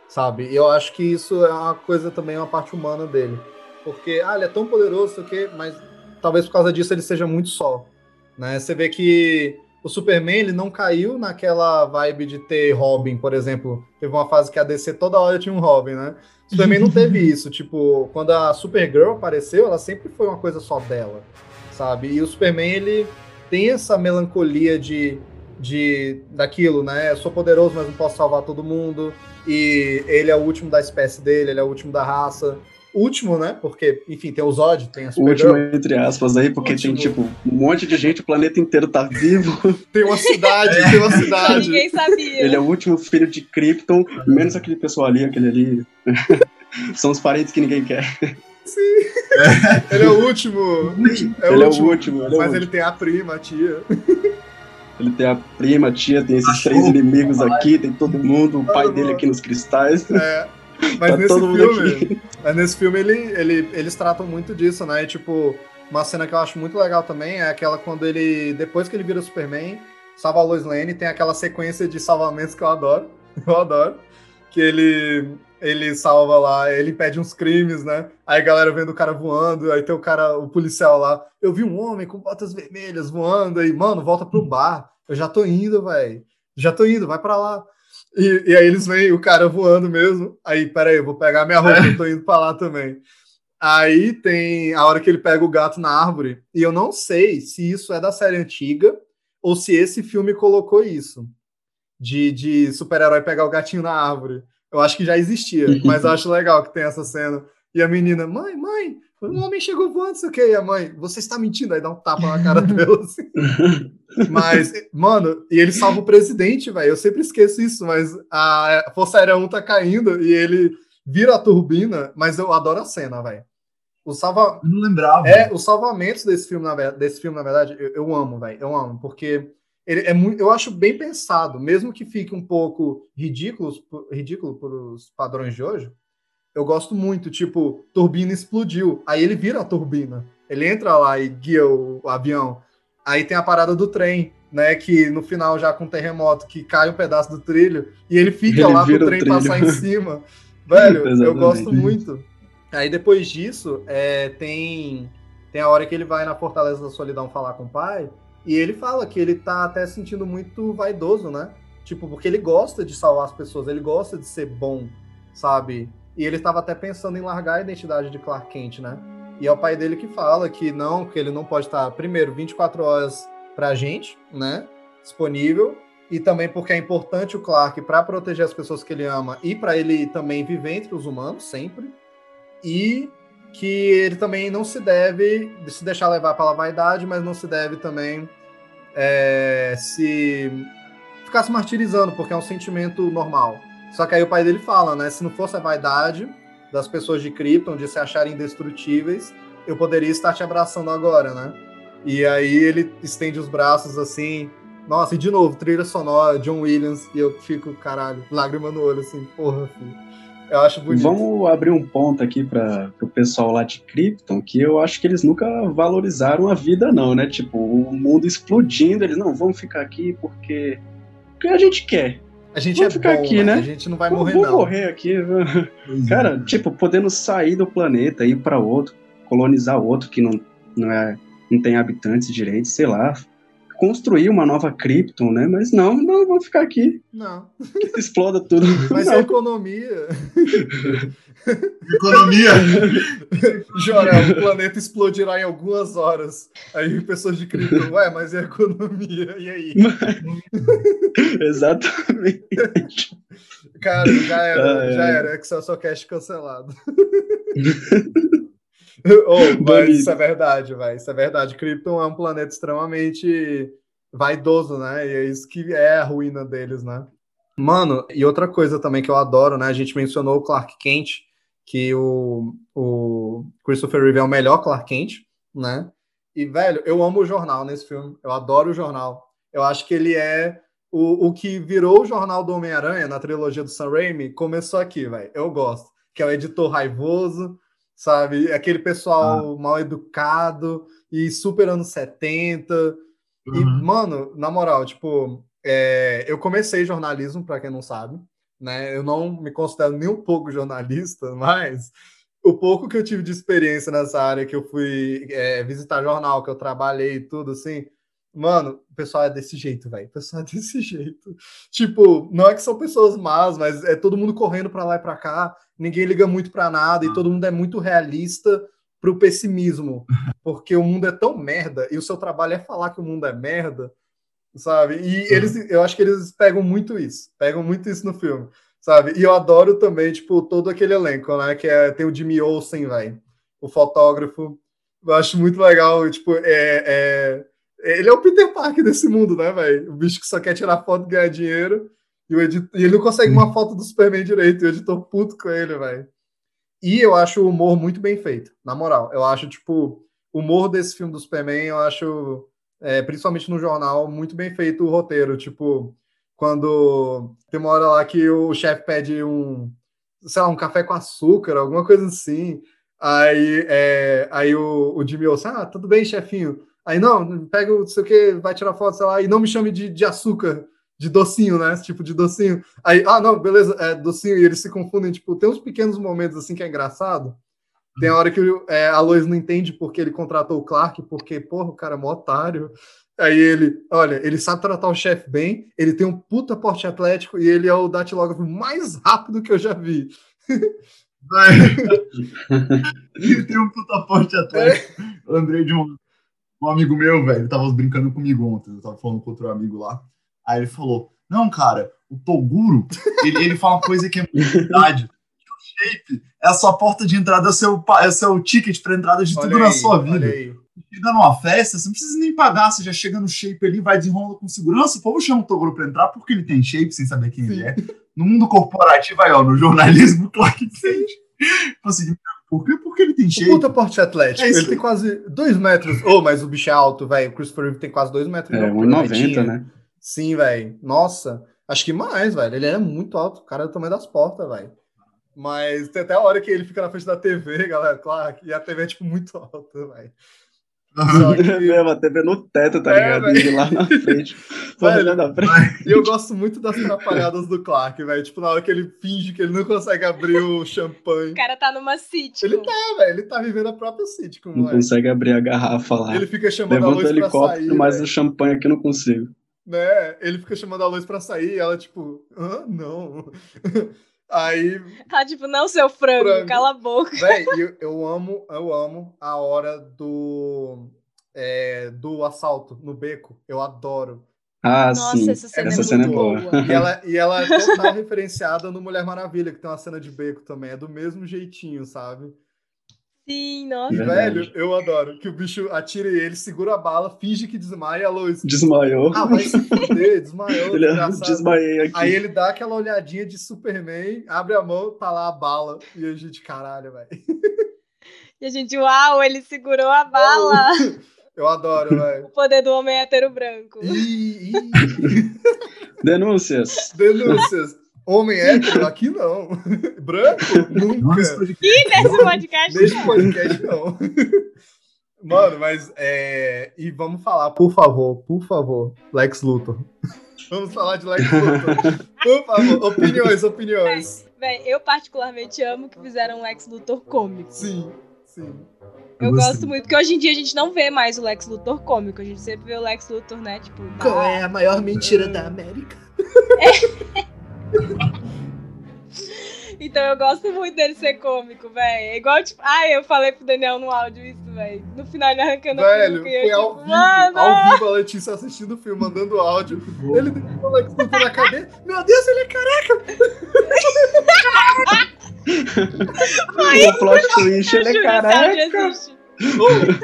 sabe? E eu acho que isso é uma coisa também, uma parte humana dele. Porque, ah, ele é tão poderoso, quê, mas talvez por causa disso ele seja muito só, né? Você vê que o Superman, ele não caiu naquela vibe de ter Robin, por exemplo. Teve uma fase que a DC toda hora tinha um Robin, né? O Superman não teve isso. Tipo, quando a Supergirl apareceu, ela sempre foi uma coisa só dela, sabe? E o Superman, ele tem essa melancolia de, de daquilo, né? Eu sou poderoso, mas não posso salvar todo mundo. E ele é o último da espécie dele, ele é o último da raça. Último, né? Porque, enfim, tem o Zod, tem a O último, entre aspas, aí, porque Último. tem, tipo, um monte de gente, o planeta inteiro tá vivo. Tem uma cidade, tem uma cidade. ninguém sabia. Ele é o último filho de Krypton, menos aquele pessoal ali, aquele ali. São os parentes que ninguém quer. Ele é o último. É ele é o último, ele é o mas último. ele tem a prima, a tia. Ele tem a prima, a tia, tem esses Cachorro, três inimigos aqui, tem todo mundo, o pai dele aqui nos cristais. É. Mas Tá nesse filme, mas nesse filme ele, ele, eles tratam muito disso, né? E, tipo, uma cena que eu acho muito legal também é aquela quando ele, depois que ele vira Superman, salva a Lois Lane, tem aquela sequência de salvamentos que eu adoro. Eu adoro. Que ele, ele salva lá, ele impede uns crimes, né? Aí a galera vendo o cara voando, aí tem o cara, o policial lá. Eu vi um homem com botas vermelhas voando, aí, mano, volta pro bar. Eu já tô indo, velho. Já tô indo, vai pra lá. E, e aí eles veem o cara voando mesmo. Aí, peraí, eu vou pegar minha roupa, eu tô indo pra lá também. Aí tem a hora que ele pega o gato na árvore. E eu não sei se isso é da série antiga ou se esse filme colocou isso. De, de super-herói pegar o gatinho na árvore. Eu acho que já existia, mas eu acho legal que tem essa cena. E a menina, mãe, mãe, um homem chegou voando, sei o que. E a mãe, você está mentindo. Aí dá um tapa na cara dela, assim. Mas, mano, e ele salva o presidente, velho. Eu sempre esqueço isso, mas a Força Aérea 1 tá caindo e ele vira a turbina, mas eu adoro a cena, velho. O salva... Eu não lembrava. É, os salvamentos desse filme, na, desse filme, na verdade, eu, eu amo, velho. Eu amo, porque ele é muito, eu acho bem pensado, mesmo que fique um pouco ridículo, ridículo para os padrões de hoje. Eu gosto muito, tipo, turbina explodiu, aí ele vira a turbina. Ele entra lá e guia o, o avião. Aí tem a parada do trem, né? Que no final, já com terremoto, que cai um pedaço do trilho e ele fica Ele lá pro trem passar em cima. Velho, eu gosto muito. Aí depois disso, é, tem, tem a hora que ele vai na Fortaleza da Solidão falar com o pai, e ele fala que ele tá até se sentindo muito vaidoso, né? Tipo, porque ele gosta de salvar as pessoas, ele gosta de ser bom, sabe? E ele tava até pensando em largar a identidade de Clark Kent, né? E é o pai dele que fala que não, que ele não pode estar, primeiro, 24 horas pra gente, né? Disponível. E também porque é importante o Clark para proteger as pessoas que ele ama e para ele também viver entre os humanos sempre. E que ele também não se deve se deixar levar pela vaidade, mas não se deve também é, se ficar se martirizando, porque é um sentimento normal. Só que aí o pai dele fala, né? Se não fosse a vaidade das pessoas de Krypton, de se acharem indestrutíveis, eu poderia estar te abraçando agora, né? E aí ele estende os braços assim. Nossa, e de novo, trilha sonora, John Williams, e eu fico, caralho, lágrima no olho, assim, porra, filho. Eu acho bonito. Vamos abrir um ponto aqui para o pessoal lá de Krypton, que eu acho que eles nunca valorizaram a vida, não, né? Tipo, o mundo explodindo, eles não vão ficar aqui porque, porque a gente quer. A gente Vamos é ficar bom, aqui, né? A gente não vai Vou- morrer, vou não. morrer aqui. Pois é. Cara, tipo, podendo sair do planeta, ir para outro, colonizar outro que não, não, é, não tem habitantes direito, sei lá. Construir uma nova Krypton, né? Mas não, não, vamos ficar aqui. Não. Exploda tudo. Mas não. é economia. Economia. Jorel, o planeta explodirá em algumas horas. Aí pessoas de Krypton, ué, mas é economia. E aí? Exatamente. Cara, já era, Ah, é. já era. Excel só cash cancelado. oh, mas isso é verdade, vai. Isso é verdade. Krypton é um planeta extremamente vaidoso, né? E é isso que é a ruína deles, né? Mano, e outra coisa também que eu adoro, né? A gente mencionou o Clark Kent, que o, o Christopher Reeve é o melhor Clark Kent, né? E, velho, eu amo o jornal nesse filme. Eu adoro o jornal. Eu acho que ele é o, o que virou o jornal do Homem-Aranha na trilogia do Sam Raimi. Começou aqui, velho. Eu gosto. Que é o editor raivoso, sabe? Aquele pessoal mal educado e super anos 70. E, Uhum. mano, na moral, tipo, é, eu comecei jornalismo, para quem não sabe, né? Eu não me considero nem um pouco jornalista, mas o pouco que eu tive de experiência nessa área, que eu fui é, visitar jornal, que eu trabalhei e tudo, assim, mano, o pessoal é desse jeito, velho. O pessoal é desse jeito. Tipo, não é que são pessoas más, mas é todo mundo correndo para lá e para cá, ninguém liga muito para nada, e todo mundo é muito realista pro pessimismo, porque o mundo é tão merda, e o seu trabalho é falar que o mundo é merda, sabe? E eles, eu acho que eles pegam muito isso, pegam muito isso no filme, sabe? E eu adoro também, tipo, todo aquele elenco, né? Que é, tem o Jimmy Olsen, velho, o fotógrafo. Eu acho muito legal, tipo, é, é- ele é o Peter Parker desse mundo, né, velho? O bicho que só quer tirar foto ganhar dinheiro, e, o e ele não consegue uma foto do Superman direito, e o editor puto com ele, velho. E eu acho o humor muito bem feito, na moral. Eu acho, tipo, o humor desse filme do Superman, eu acho, é, principalmente no jornal, muito bem feito o roteiro. Tipo, quando tem uma hora lá que o chefe pede um, sei lá, um café com açúcar, alguma coisa assim. Aí, é, aí o, o Jimmy Olsen, ah, tudo bem, chefinho. Aí, não, pega o não sei o que, vai tirar foto, sei lá, e não me chame de, de açúcar, de docinho, né? Esse tipo de docinho. Aí, ah, não, beleza, é docinho, e eles se confundem. Tipo, tem uns pequenos momentos assim que é engraçado. Tem a hora que é, a Lois não entende porque ele contratou o Clark, porque, porra, o cara é mó otário. Aí ele, olha, ele sabe tratar o chefe bem, ele tem um puta porte atlético e ele é o datilógrafo mais rápido que eu já vi. Ele tem um puta porte atlético. Eu lembrei de um, um amigo meu, velho. Tava brincando comigo ontem. Eu tava falando com outro amigo lá. Aí ele falou: Não, cara, o Toguro, ele, ele fala uma coisa que é muito verdade. O shape é a sua porta de entrada, é o seu, é o seu ticket pra entrada de tudo Olha na aí, sua olha vida. Chega numa festa, você não precisa nem pagar, você já chega no shape ali, vai desenrolando com segurança. O povo chama o Toguro pra entrar porque ele tem shape, sem saber quem ele é. No mundo corporativo, aí, ó, no jornalismo, claro que tem. Tipo assim, por quê? Porque ele tem O shape. puta porte atlético. É ele tem quase dois metros. Oh, mas o bicho é alto, velho. O Christopher Reeve tem quase dois metros. de É, altura, 1,90, tinha. né? Sim, velho. Nossa, acho que mais, velho. Ele é muito alto. O cara é do tamanho das portas, velho. Mas tem até a hora que ele fica na frente da TV, galera. Claro, e a TV é, tipo, muito alta, velho. Só que- Mesmo, a TV no teto, tá É, ligado? E lá na frente. Velho. na frente. E eu gosto muito das atrapalhadas do Clark, velho. Tipo, na hora que ele finge que ele não consegue abrir o champanhe. O cara tá numa sitcom. Ele tá, velho. Ele tá vivendo a própria sitcom, Não consegue abrir a garrafa lá. Ele fica chamando a Levanta o luz pra helicóptero, sair. mas velho. o champanhe aqui eu não consigo. né? Ele fica chamando a luz pra sair e ela, tipo, ah, não. Aí, Tá tipo, não, seu frango, Frango. cala a boca. véi, eu, eu amo, eu amo a hora do, é, do assalto no beco. Eu adoro. Ah, Nossa, sim. essa cena Essa é cena é muito boa. boa. E ela, e ela é total referenciada no Mulher Maravilha, que tem uma cena de beco também. É do mesmo jeitinho, sabe? Sim, nossa. Verdade. velho, eu adoro. Que o bicho atira ele, segura a bala, finge que desmaia e a luz. Desmaiou. Ah, vai se fuder, desmaiou. Ele desgraçado. desmaiei aqui. Aí ele dá aquela olhadinha de Superman, abre a mão, tá lá a bala. E a gente, caralho, velho. E a gente, uau, ele segurou a bala. Eu adoro, velho. o poder do homem hétero branco. Ih, ih, Denúncias. denúncias. Homem hétero, aqui não. Branco? Nunca. podcast- E nesse podcast, Neste podcast, não. Mano, mas é. E vamos falar, por favor, por favor, Lex Luthor. Vamos falar de Lex Luthor. Por favor, opiniões, opiniões. Véi, eu particularmente amo que fizeram um Lex Luthor cômico. Sim, sim. Eu gosto muito, porque hoje em dia a gente não vê mais o Lex Luthor cômico. A gente sempre vê o Lex Luthor, né? Tipo, Qual da- é a maior mentira da América? Então eu gosto muito dele ser cômico, velho. É igual, tipo, ai, eu falei pro Daniel no áudio isso, velho. No final ele arrancando a Velho, e eu, foi tipo, ao vivo, mano! ao vivo a Letícia assistindo o filme, mandando áudio. Ele deixou o Lex Luthor na cadeia. Meu Deus, ele é careca! o plot twist, ele é careca.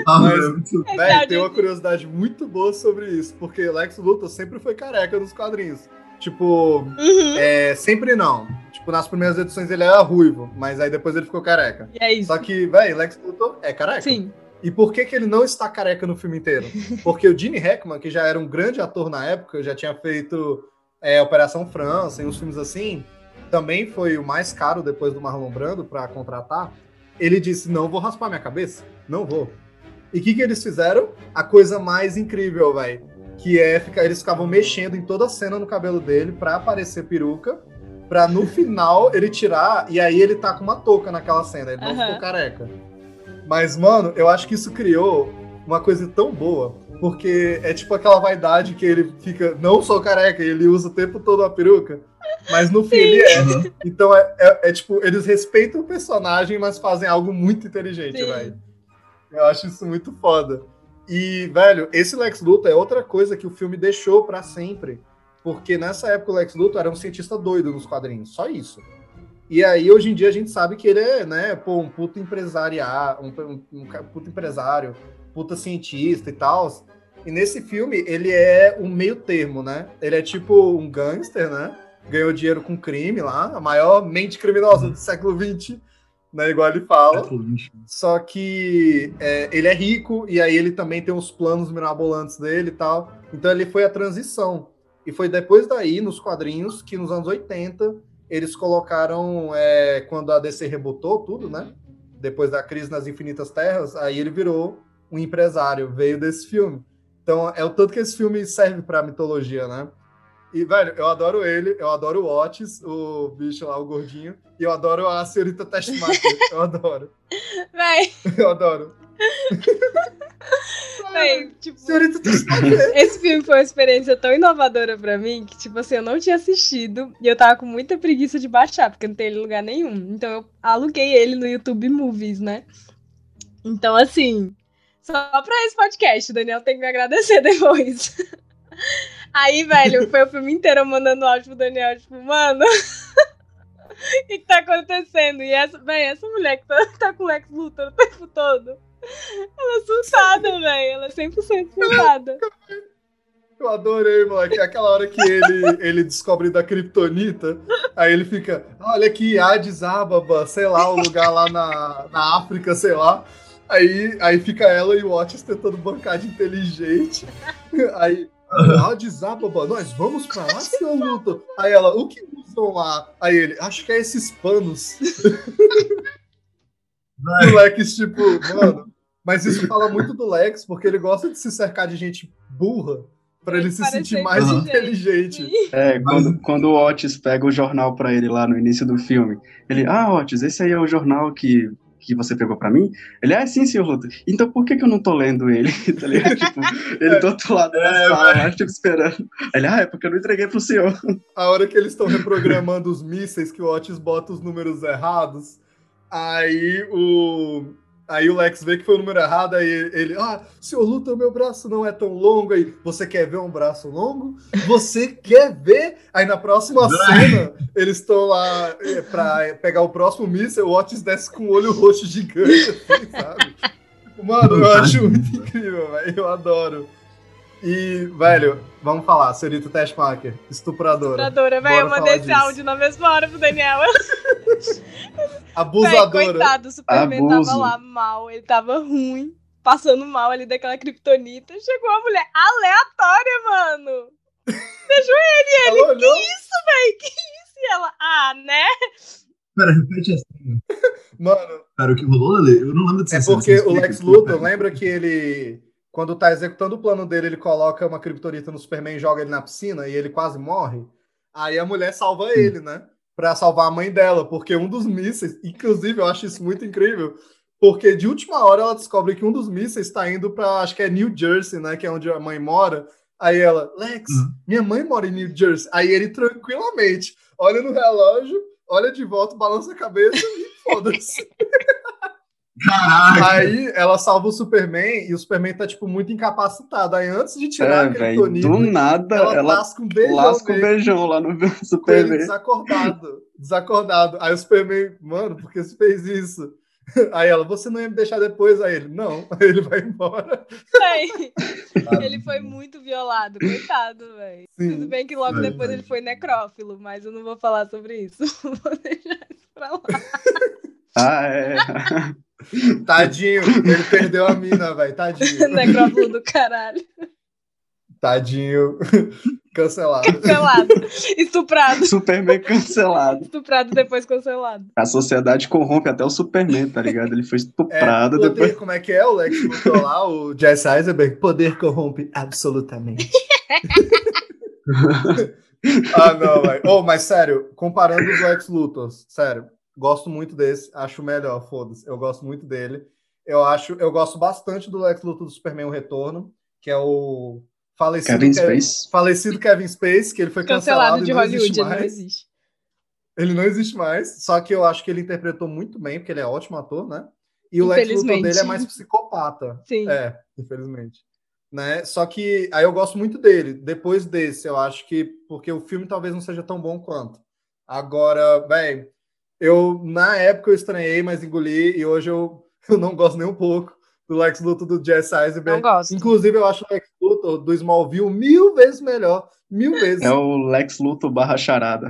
Ah, Mas- tem uma curiosidade muito boa sobre isso, porque Lex Luthor sempre foi careca nos quadrinhos. Tipo, Uhum. é, sempre não. Tipo, nas primeiras edições ele era ruivo, mas aí depois ele ficou careca. E é isso. Só que, véi, Lex Luthor é careca. Sim. E por que, que ele não está careca no filme inteiro? Porque o Gene Hackman, que já era um grande ator na época, já tinha feito é, Operação França e uns filmes assim, também foi o mais caro depois do Marlon Brando para contratar. Ele disse: Não vou raspar minha cabeça, não vou. E o que, que eles fizeram? A coisa mais incrível, velho. Que é ficar, eles ficavam mexendo em toda a cena no cabelo dele para aparecer peruca, pra no final ele tirar e aí ele tá com uma touca naquela cena, ele não ficou careca. Mas, mano, eu acho que isso criou uma coisa tão boa, porque é tipo aquela vaidade que ele fica, não sou careca, ele usa o tempo todo a peruca, mas no fim ele é. Aham. Então é, é- é tipo, eles respeitam o personagem, mas fazem algo muito inteligente, Sim. velho. Eu acho isso muito foda. E, velho, esse Lex Luthor é outra coisa que o filme deixou pra sempre. Porque nessa época o Lex Luthor era um cientista doido nos quadrinhos, só isso. E aí, hoje em dia, a gente sabe que ele é, né, pô, um puto empresário, um, um, um puto empresário, puta cientista e tal. E nesse filme, ele é um meio termo, né? Ele é tipo um gangster, né? Ganhou dinheiro com crime lá, a maior mente criminosa do século XX, né? Igual ele fala. XX. Só que é, ele é rico e aí ele também tem os planos mirabolantes dele e tal. Então ele foi a transição. E foi depois daí, nos quadrinhos, que nos anos 80, eles colocaram, é, quando a DC rebotou tudo, né? Depois da crise nas Infinitas Terras, aí ele virou um empresário, veio desse filme. Então é o tanto que esse filme serve pra mitologia, né? E, velho, eu adoro ele, eu adoro o Otis, o bicho lá, o gordinho, e eu adoro a senhorita Testmaster, eu adoro. Véi, Eu adoro. véi, tipo, Senhorita Testmaster. esse filme foi uma experiência tão inovadora pra mim que, tipo assim, eu não tinha assistido e eu tava com muita preguiça de baixar, porque não tem ele em lugar nenhum. Então eu aluguei ele no YouTube Movies, né? Então, assim, só pra esse podcast, o Daniel tem que me agradecer depois. Aí, velho, foi o filme inteiro mandando áudio pro Daniel, tipo, mano. O que, que tá acontecendo? E essa, véi, essa mulher que tá, tá com o Lex Luthor o tempo todo. Ela é surtada, velho. Ela é 100% surtada. Eu adorei, moleque. É Aquela hora que ele, ele descobre da Kryptonita, aí ele fica, olha aqui, Addis Ababa, sei lá, o lugar lá na, na África, sei lá. Aí, aí fica ela e o Otis tentando bancar de inteligente. Aí, Addis Ababa, nós vamos pra lá, seu Luthor. Aí ela, o que usam lá? Aí ele, acho que é esses panos. Vai. Moleques, tipo, mano. Mas isso fala muito do Lex, porque ele gosta de se cercar de gente burra pra ele se Parecer sentir mais inteligente. inteligente. É, quando, quando o Otis pega o jornal pra ele lá no início do filme, ele, ah, Otis, esse aí é o jornal que, que você pegou pra mim? Ele, ah, sim, senhor Luthor. Então por que, que eu não tô lendo ele? tá ligado? Tipo, ele do outro lado da É, sala, lá, tipo, esperando. Ele, ah, é porque eu não entreguei pro senhor. A hora que eles estão reprogramando os mísseis, que o Otis bota os números errados, aí o. Aí o Lex vê que foi o número errado, aí ele, ah, senhor Luthor, meu braço não é tão longo. Aí, você quer ver um braço longo? Você quer ver? Aí na próxima cena, eles estão lá eh, pra pegar o próximo míssil, o Otis desce com o olho roxo gigante, assim, sabe? Mano, eu acho muito incrível, velho. Eu adoro. E, velho, vamos falar, senhorita Testmaker, estupradora. Estupradora, velho. Eu mandei esse disso. áudio na mesma hora pro Daniel. Abusadora. coitado, o Superman Abuso. tava lá mal, ele tava ruim, passando mal ali daquela kryptonita. Chegou uma mulher aleatória, mano. Ela olhou, Véi, que isso? E ela, ah, né? Pera, repete essa. mano, Pera, o que rolou, Lele? Eu não lembro dessa é porque o Lex Luthor, lembra que ele, quando tá executando o plano dele, ele coloca uma criptonita no Superman e joga ele na piscina e ele quase morre. Aí a mulher salva ele, né? Pra salvar a mãe dela, porque um dos mísseis, inclusive eu acho isso muito incrível, porque de última hora ela descobre que um dos mísseis está indo pra, acho que é New Jersey, né? Que é onde a mãe mora. Aí ela, Lex, Uhum. minha mãe mora em New Jersey. Aí ele tranquilamente olha no relógio, olha de volta, balança a cabeça e foda-se. Caraca! Aí ela salva o Superman e o Superman tá, tipo, muito incapacitado. Aí antes de tirar É, a velho, criptonita, do nada, ela, ela lasca um beijão lasca um beijão lá no com ele Super V. desacordado. Desacordado. Aí o Superman, mano, por que você fez isso? Aí ela, você não ia me deixar depois? Aí ele, não. Aí ele vai embora. Ele foi muito violado, coitado, velho. Tudo bem que logo Verdade. depois ele foi necrófilo, mas eu não vou falar sobre isso. Vou deixar isso pra lá. Ah, é. Tadinho, ele perdeu a mina, velho. Tadinho. necrófilo do caralho. Tadinho. Cancelado. Cancelado. Estuprado. Superman cancelado. Estuprado depois cancelado. A sociedade corrompe até o Superman, tá ligado? Ele foi É, estuprado poder, depois. Como é que é o Lex Luthor lá, o Jesse Eisenberg? Poder corrompe absolutamente. ah, não, velho. Oh, mas sério, comparando os Lex Luthors, sério, gosto muito desse, acho melhor, foda-se. Eu gosto muito dele. Eu acho, eu gosto bastante do Lex Luthor do Superman O Retorno, que é o falecido Kevin Kevin, Space. falecido Kevin Space, que ele foi cancelado, Cancelado de não existe Hollywood, ele não mais. existe. Ele não existe mais, só que eu acho que ele interpretou muito bem, porque ele é ótimo ator, né? E o Lex Luthor dele é mais psicopata. Sim. É, infelizmente. Né? Só que aí eu gosto muito dele. Depois desse, eu acho que porque o filme talvez não seja tão bom quanto. Agora, velho, eu na época eu estranhei, mas engoli e hoje eu, eu não gosto nem um pouco do Lex Luthor do Jesse Não Eisenberg. gosto. Inclusive, eu acho o Lex Luthor do Smallville mil vezes melhor. Mil vezes. É o Lex Luthor barra charada.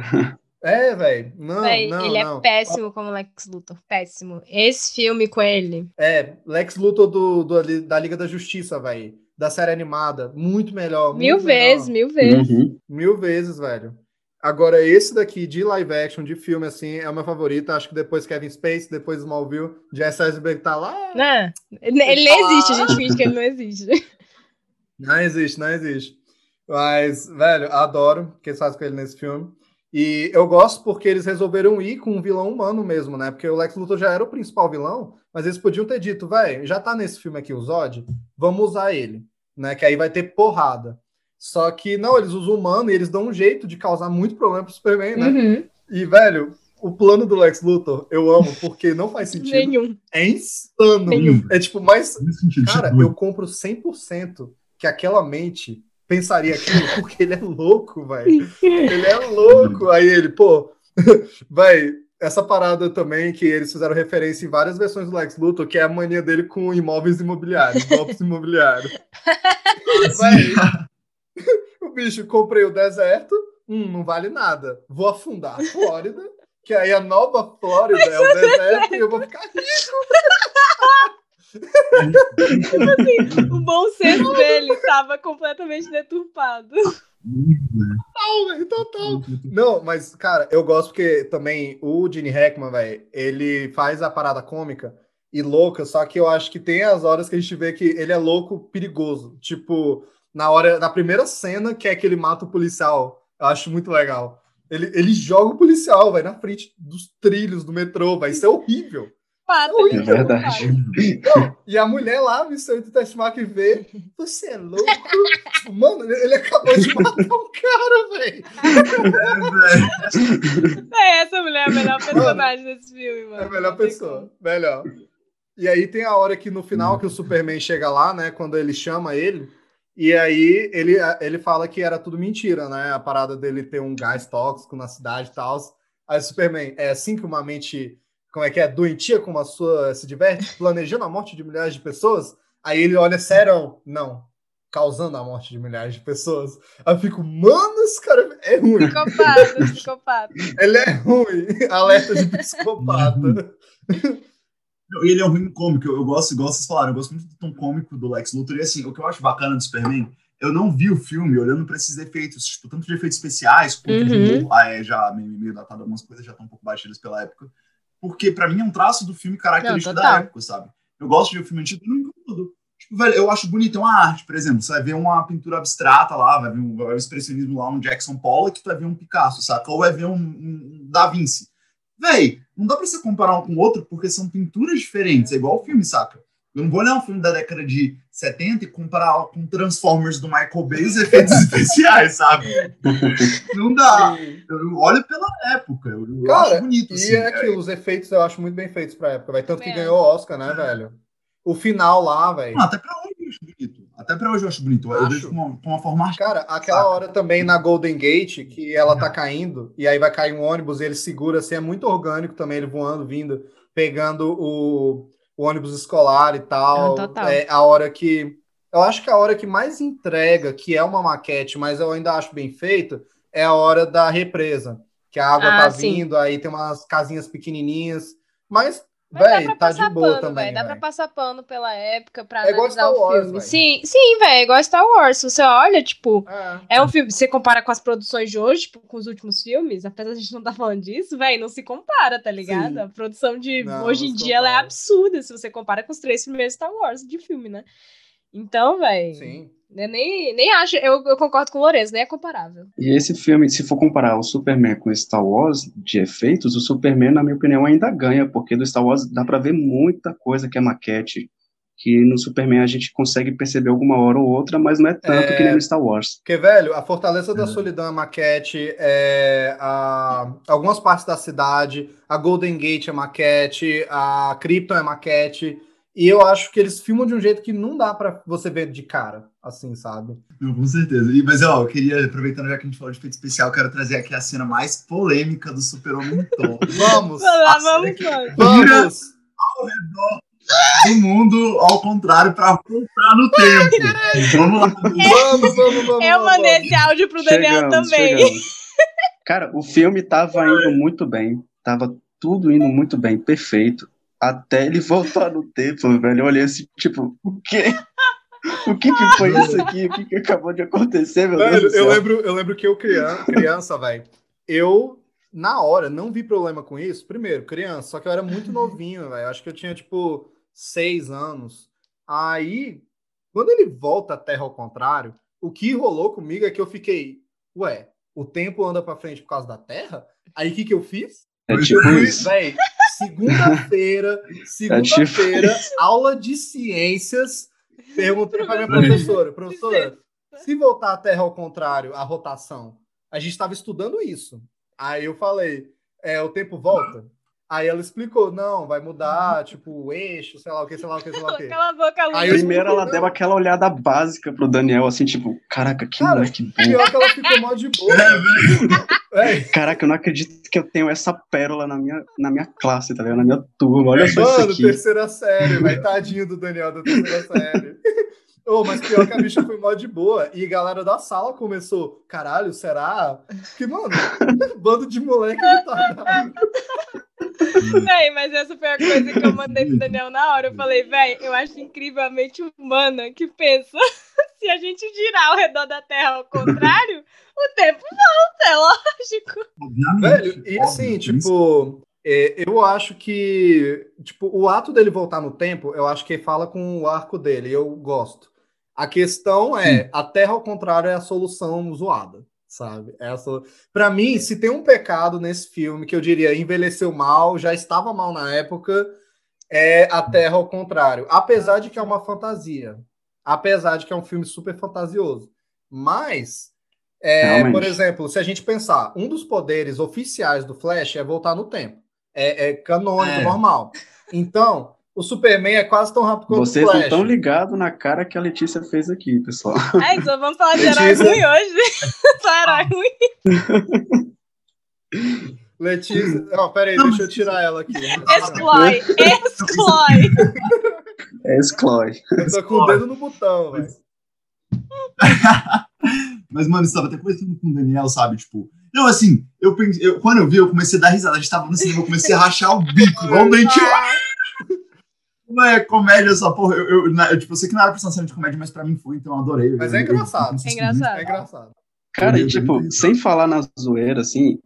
É, velho. Não, Véi, não, ele não. é péssimo como Lex Luthor. Péssimo. Esse filme com ele. É, Lex Luthor do, do- da Liga da Justiça, velho. Da série animada. Muito melhor. Mil muito melhor. vezes, mil vezes. Uhum. Mil vezes, velho. Agora, esse daqui de live action, de filme, assim, é o meu favorito. Acho que depois Kevin Space, depois Smallville, Jesse Eisenberg tá lá. Né? Ele ele não existe, a gente finge que ele não existe. Não existe, não existe. Mas, velho, adoro o que eles fazem com ele nesse filme. E eu gosto porque eles resolveram ir com um vilão humano mesmo, né? Porque o Lex Luthor já era o principal vilão, mas eles podiam ter dito, velho, já tá nesse filme aqui o Zod, vamos usar ele, né? Que aí vai ter porrada. Só que não, eles usam o humano e eles dão um jeito de causar muito problema pro Superman, né? Uhum. E, velho, o plano do Lex Luthor eu amo porque não faz sentido. Nenhum. É insano. Nenhum. É tipo, mais Nesse sentido, Cara, eu compro 100% que aquela mente pensaria aquilo, porque ele é louco, velho. Ele é louco. Aí ele, pô, vai, essa parada também que eles fizeram referência em várias versões do Lex Luthor, que é a mania dele com imóveis imobiliários, golpes imobiliários. Véi, o bicho, comprei o deserto, hum, não vale nada. Vou afundar a Flórida, que aí a nova Flórida é o deserto e eu vou ficar O bom senso dele tava completamente deturpado. Total, velho, total. Não, mas, cara, eu gosto porque também o Gene Hackman, velho, ele faz a parada cômica e louca, só que eu acho que tem as horas que a gente vê que ele é louco perigoso. Tipo, na hora, na primeira cena, que é que ele mata o policial. Eu acho muito legal. Ele, ele joga o policial, vai na frente dos trilhos do metrô, vai. Isso é horrível. Pata, É ele verdade. pata. E a mulher lá, Mr. Testmark, vê. Você é louco? Mano, ele acabou de matar um cara, velho. É, essa mulher é a melhor personagem desse filme, mano. É a melhor Não pessoa. Melhor. E aí tem a hora que no final que o Superman chega lá, né? Quando ele chama ele. E aí ele, ele fala que era tudo mentira, né? A parada dele ter um gás tóxico na cidade e tal. Aí o Superman, é assim que uma mente, como é que é, doentia como a sua se diverte, planejando a morte de milhares de pessoas? Aí ele olha sério, não, causando a morte de milhares de pessoas. Aí eu fico, mano, esse cara é ruim. Psicopata, psicopata. Ele é ruim. Alerta de psicopata. Ele é um ruim cômico, eu, eu gosto, igual vocês falaram, eu gosto muito do tom cômico do Lex Luthor. E assim, o que eu acho bacana do Superman, eu não vi o filme olhando pra esses efeitos, tipo, tanto de efeitos especiais, quanto Uhum. de. Ah, é já meio, meio datado, algumas coisas já estão um pouco batidas pela época. Porque pra mim é um traço do filme característico Não, da época, sabe? Eu gosto de ver o filme antigo, não me incomodo. Tipo, velho, eu acho bonito, é uma arte, por exemplo. Você vai ver uma pintura abstrata lá, vai ver um, vai ver um expressionismo lá, um Jackson Pollock, tu vai ver um Picasso, saca? Ou vai ver um, um Da Vinci. Véi, não dá pra você comparar um com o outro porque são pinturas diferentes, é igual o filme, saca? Eu não vou olhar um filme da década de 70 e comparar com Transformers do Michael Bay e os efeitos especiais, sabe? Não dá. Eu olho pela época, eu, Cara, acho bonito. E assim, é aquilo, os efeitos eu acho muito bem feitos pra época, vai Tanto que ganhou o Oscar, né, velho? O final lá, velho. Não, até pra hoje. Até pra hoje eu acho bonito. Eu Acho. vejo com uma, com uma forma. Cara, aquela Saca. hora também na Golden Gate, que ela tá caindo, e aí vai cair um ônibus e ele segura, assim, é muito orgânico também, ele voando, vindo, pegando o, o ônibus escolar e tal. Total. É a hora que. Eu acho que a hora que mais entrega, que é uma maquete, mas eu ainda acho bem feito, é a hora da represa. Que a água Ah, tá sim. vindo, aí tem umas casinhas pequenininhas. Mas, Mas dá véi, pra tá passar de boa pano, também. velho. Dá pra véi. passar pano pela época, pra É igual analisar Star o Wars, filme. Sim, sim, velho. É igual Star Wars. Se você olha, tipo, É. é um filme. Você compara com as produções de hoje, tipo, com os últimos filmes, apesar de a gente não tá falando disso, velho, não se compara, tá ligado? Sim. A produção de Não, hoje em dia ela é absurda se você compara com os três primeiros Star Wars de filme, né? Então, velho. Sim. Eu nem, nem acho. Eu, eu concordo com o Lourenço, nem é comparável. E esse filme, se for comparar o Superman com Star Wars de efeitos, o Superman, na minha opinião, ainda ganha, porque do Star Wars dá pra ver muita coisa que é maquete, que no Superman a gente consegue perceber alguma hora ou outra, mas não é tanto É. que nem no Star Wars. Porque, velho, a Fortaleza da É. Solidão é maquete, é, a- algumas partes da cidade, a Golden Gate é maquete, a Krypton é maquete, e eu acho que eles filmam de um jeito que não dá pra você ver de cara, assim, sabe? Não, com certeza. E, mas, ó, eu queria, aproveitando já que a gente falou de efeito especial, quero trazer aqui a cena mais polêmica do Super-Homem Tom. Vamos! Lá, Nossa, vamos, daqui- mano. vamos! do mundo ao contrário pra voltar no tempo. Vamos lá. Vamos, vamos, vamos! Eu vamos, mandei vamos. esse áudio pro Daniel Chegamos, também. chegamos. Cara, o filme tava indo muito bem, tava tudo indo muito bem, perfeito, até ele voltar no tempo, velho. Eu olhei assim, tipo, o quê? O que que foi isso aqui? O que que acabou de acontecer, meu Deus céu? eu lembro, eu lembro que eu, criança, criança velho, eu, na hora, não vi problema com isso. Primeiro, criança, só que eu era muito novinho, velho. Acho que eu tinha, tipo, seis anos. Aí, quando ele volta à Terra ao contrário, o que rolou comigo é que eu fiquei, ué, o tempo anda pra frente por causa da Terra? Aí, o que que eu fiz? É tipo isso. véi, segunda-feira, segunda-feira, aula de ciências. Perguntei pra minha professora, professora, se voltar a Terra ao contrário, a rotação, a gente estava estudando isso. Aí eu falei, é, o tempo volta? Aí ela explicou, não, vai mudar, tipo, o eixo, sei lá o que, sei lá o que, sei lá o que. Cala a boca, Lu. Aí Primeiro ela deu aquela olhada básica pro Daniel, assim, tipo, caraca, que Cara, moleque burro. Pior que ela ficou mó de boa. Véi, Caraca, eu não acredito que eu tenho essa pérola na minha, na minha classe, tá ligado? Na minha turma. Olha só isso Mano, aqui. terceira série, vai tadinho do Daniel da terceira série. Ô, mas pior que a bicha foi mó de boa. E a galera da sala começou, caralho, será? Que, mano, bando de moleque retardado. Véi, mas essa foi a coisa que eu mandei pro Daniel na hora. Eu falei, véi, eu acho incrivelmente humana que pensa se a gente girar ao redor da Terra ao contrário, o tempo volta, é lógico. Velho, e assim, tipo, é, eu acho que, tipo, o ato dele voltar no tempo, eu acho que fala com o arco dele, eu gosto. A questão é, a Terra ao contrário é a solução zoada, sabe? Essa, para mim, se tem um pecado nesse filme que eu diria envelheceu mal, já estava mal na época, é a Terra ao contrário. Apesar de que é uma fantasia, apesar de que é um filme super fantasioso, mas é, por exemplo, se a gente pensar, um dos poderes oficiais do Flash é voltar no tempo. É, é canônico, É. normal. Então, o Superman é quase tão rápido quanto Vocês o não Flash. estão ligados na cara que a Letícia fez aqui, pessoal. Ai, só vamos falar de herói Letícia. ruim hoje. só herói ruim. Letícia. Não, peraí, Não, deixa eu tirar ela aqui. Exclói, exclói. É Exclói. Eu tô com o dedo no botão, velho. Mas, mano, eu tava até conversando com o Daniel, sabe? Tipo, não, assim, eu, eu quando eu vi, eu comecei a dar risada. A gente tava no cinema, eu comecei a rachar o bico, igual um dente. Não é comédia essa porra. Eu, eu, na- eu, tipo, eu sei que não era pra ser uma cena de comédia, mas pra mim foi, então eu adorei. Mas Eu- é eu- engraçado. eu- É engraçado. É engraçado. Cara, e Eu- tipo, eu- sem falar na zoeira, assim,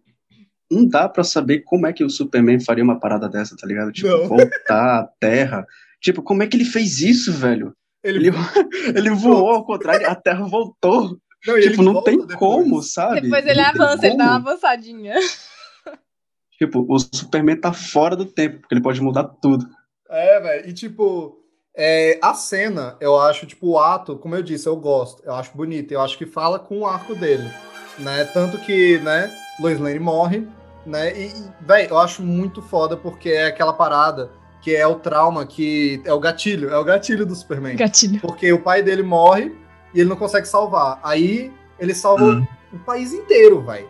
não dá pra saber como é que o Superman faria uma parada dessa, tá ligado? Tipo, Não. voltar à Terra. Tipo, como é que ele fez isso, velho? Ele, Ele, ele voou ao contrário, a Terra voltou. não, tipo, não tem depois. como, sabe? Depois ele Não avança, ele dá uma avançadinha. Tipo, o Superman tá fora do tempo, porque ele pode mudar tudo. É, velho. E tipo, é, a cena, eu acho, tipo, o ato, como eu disse, eu gosto. Eu acho bonito. Eu acho que fala com o arco dele. Né? Tanto que, né, Lois Lane morre, né? E, velho, eu acho muito foda porque é aquela parada que é o trauma que é o gatilho, é o gatilho do Superman. Gatilho. Porque o pai dele morre e ele não consegue salvar. Aí ele salva Hum. o país inteiro, vai.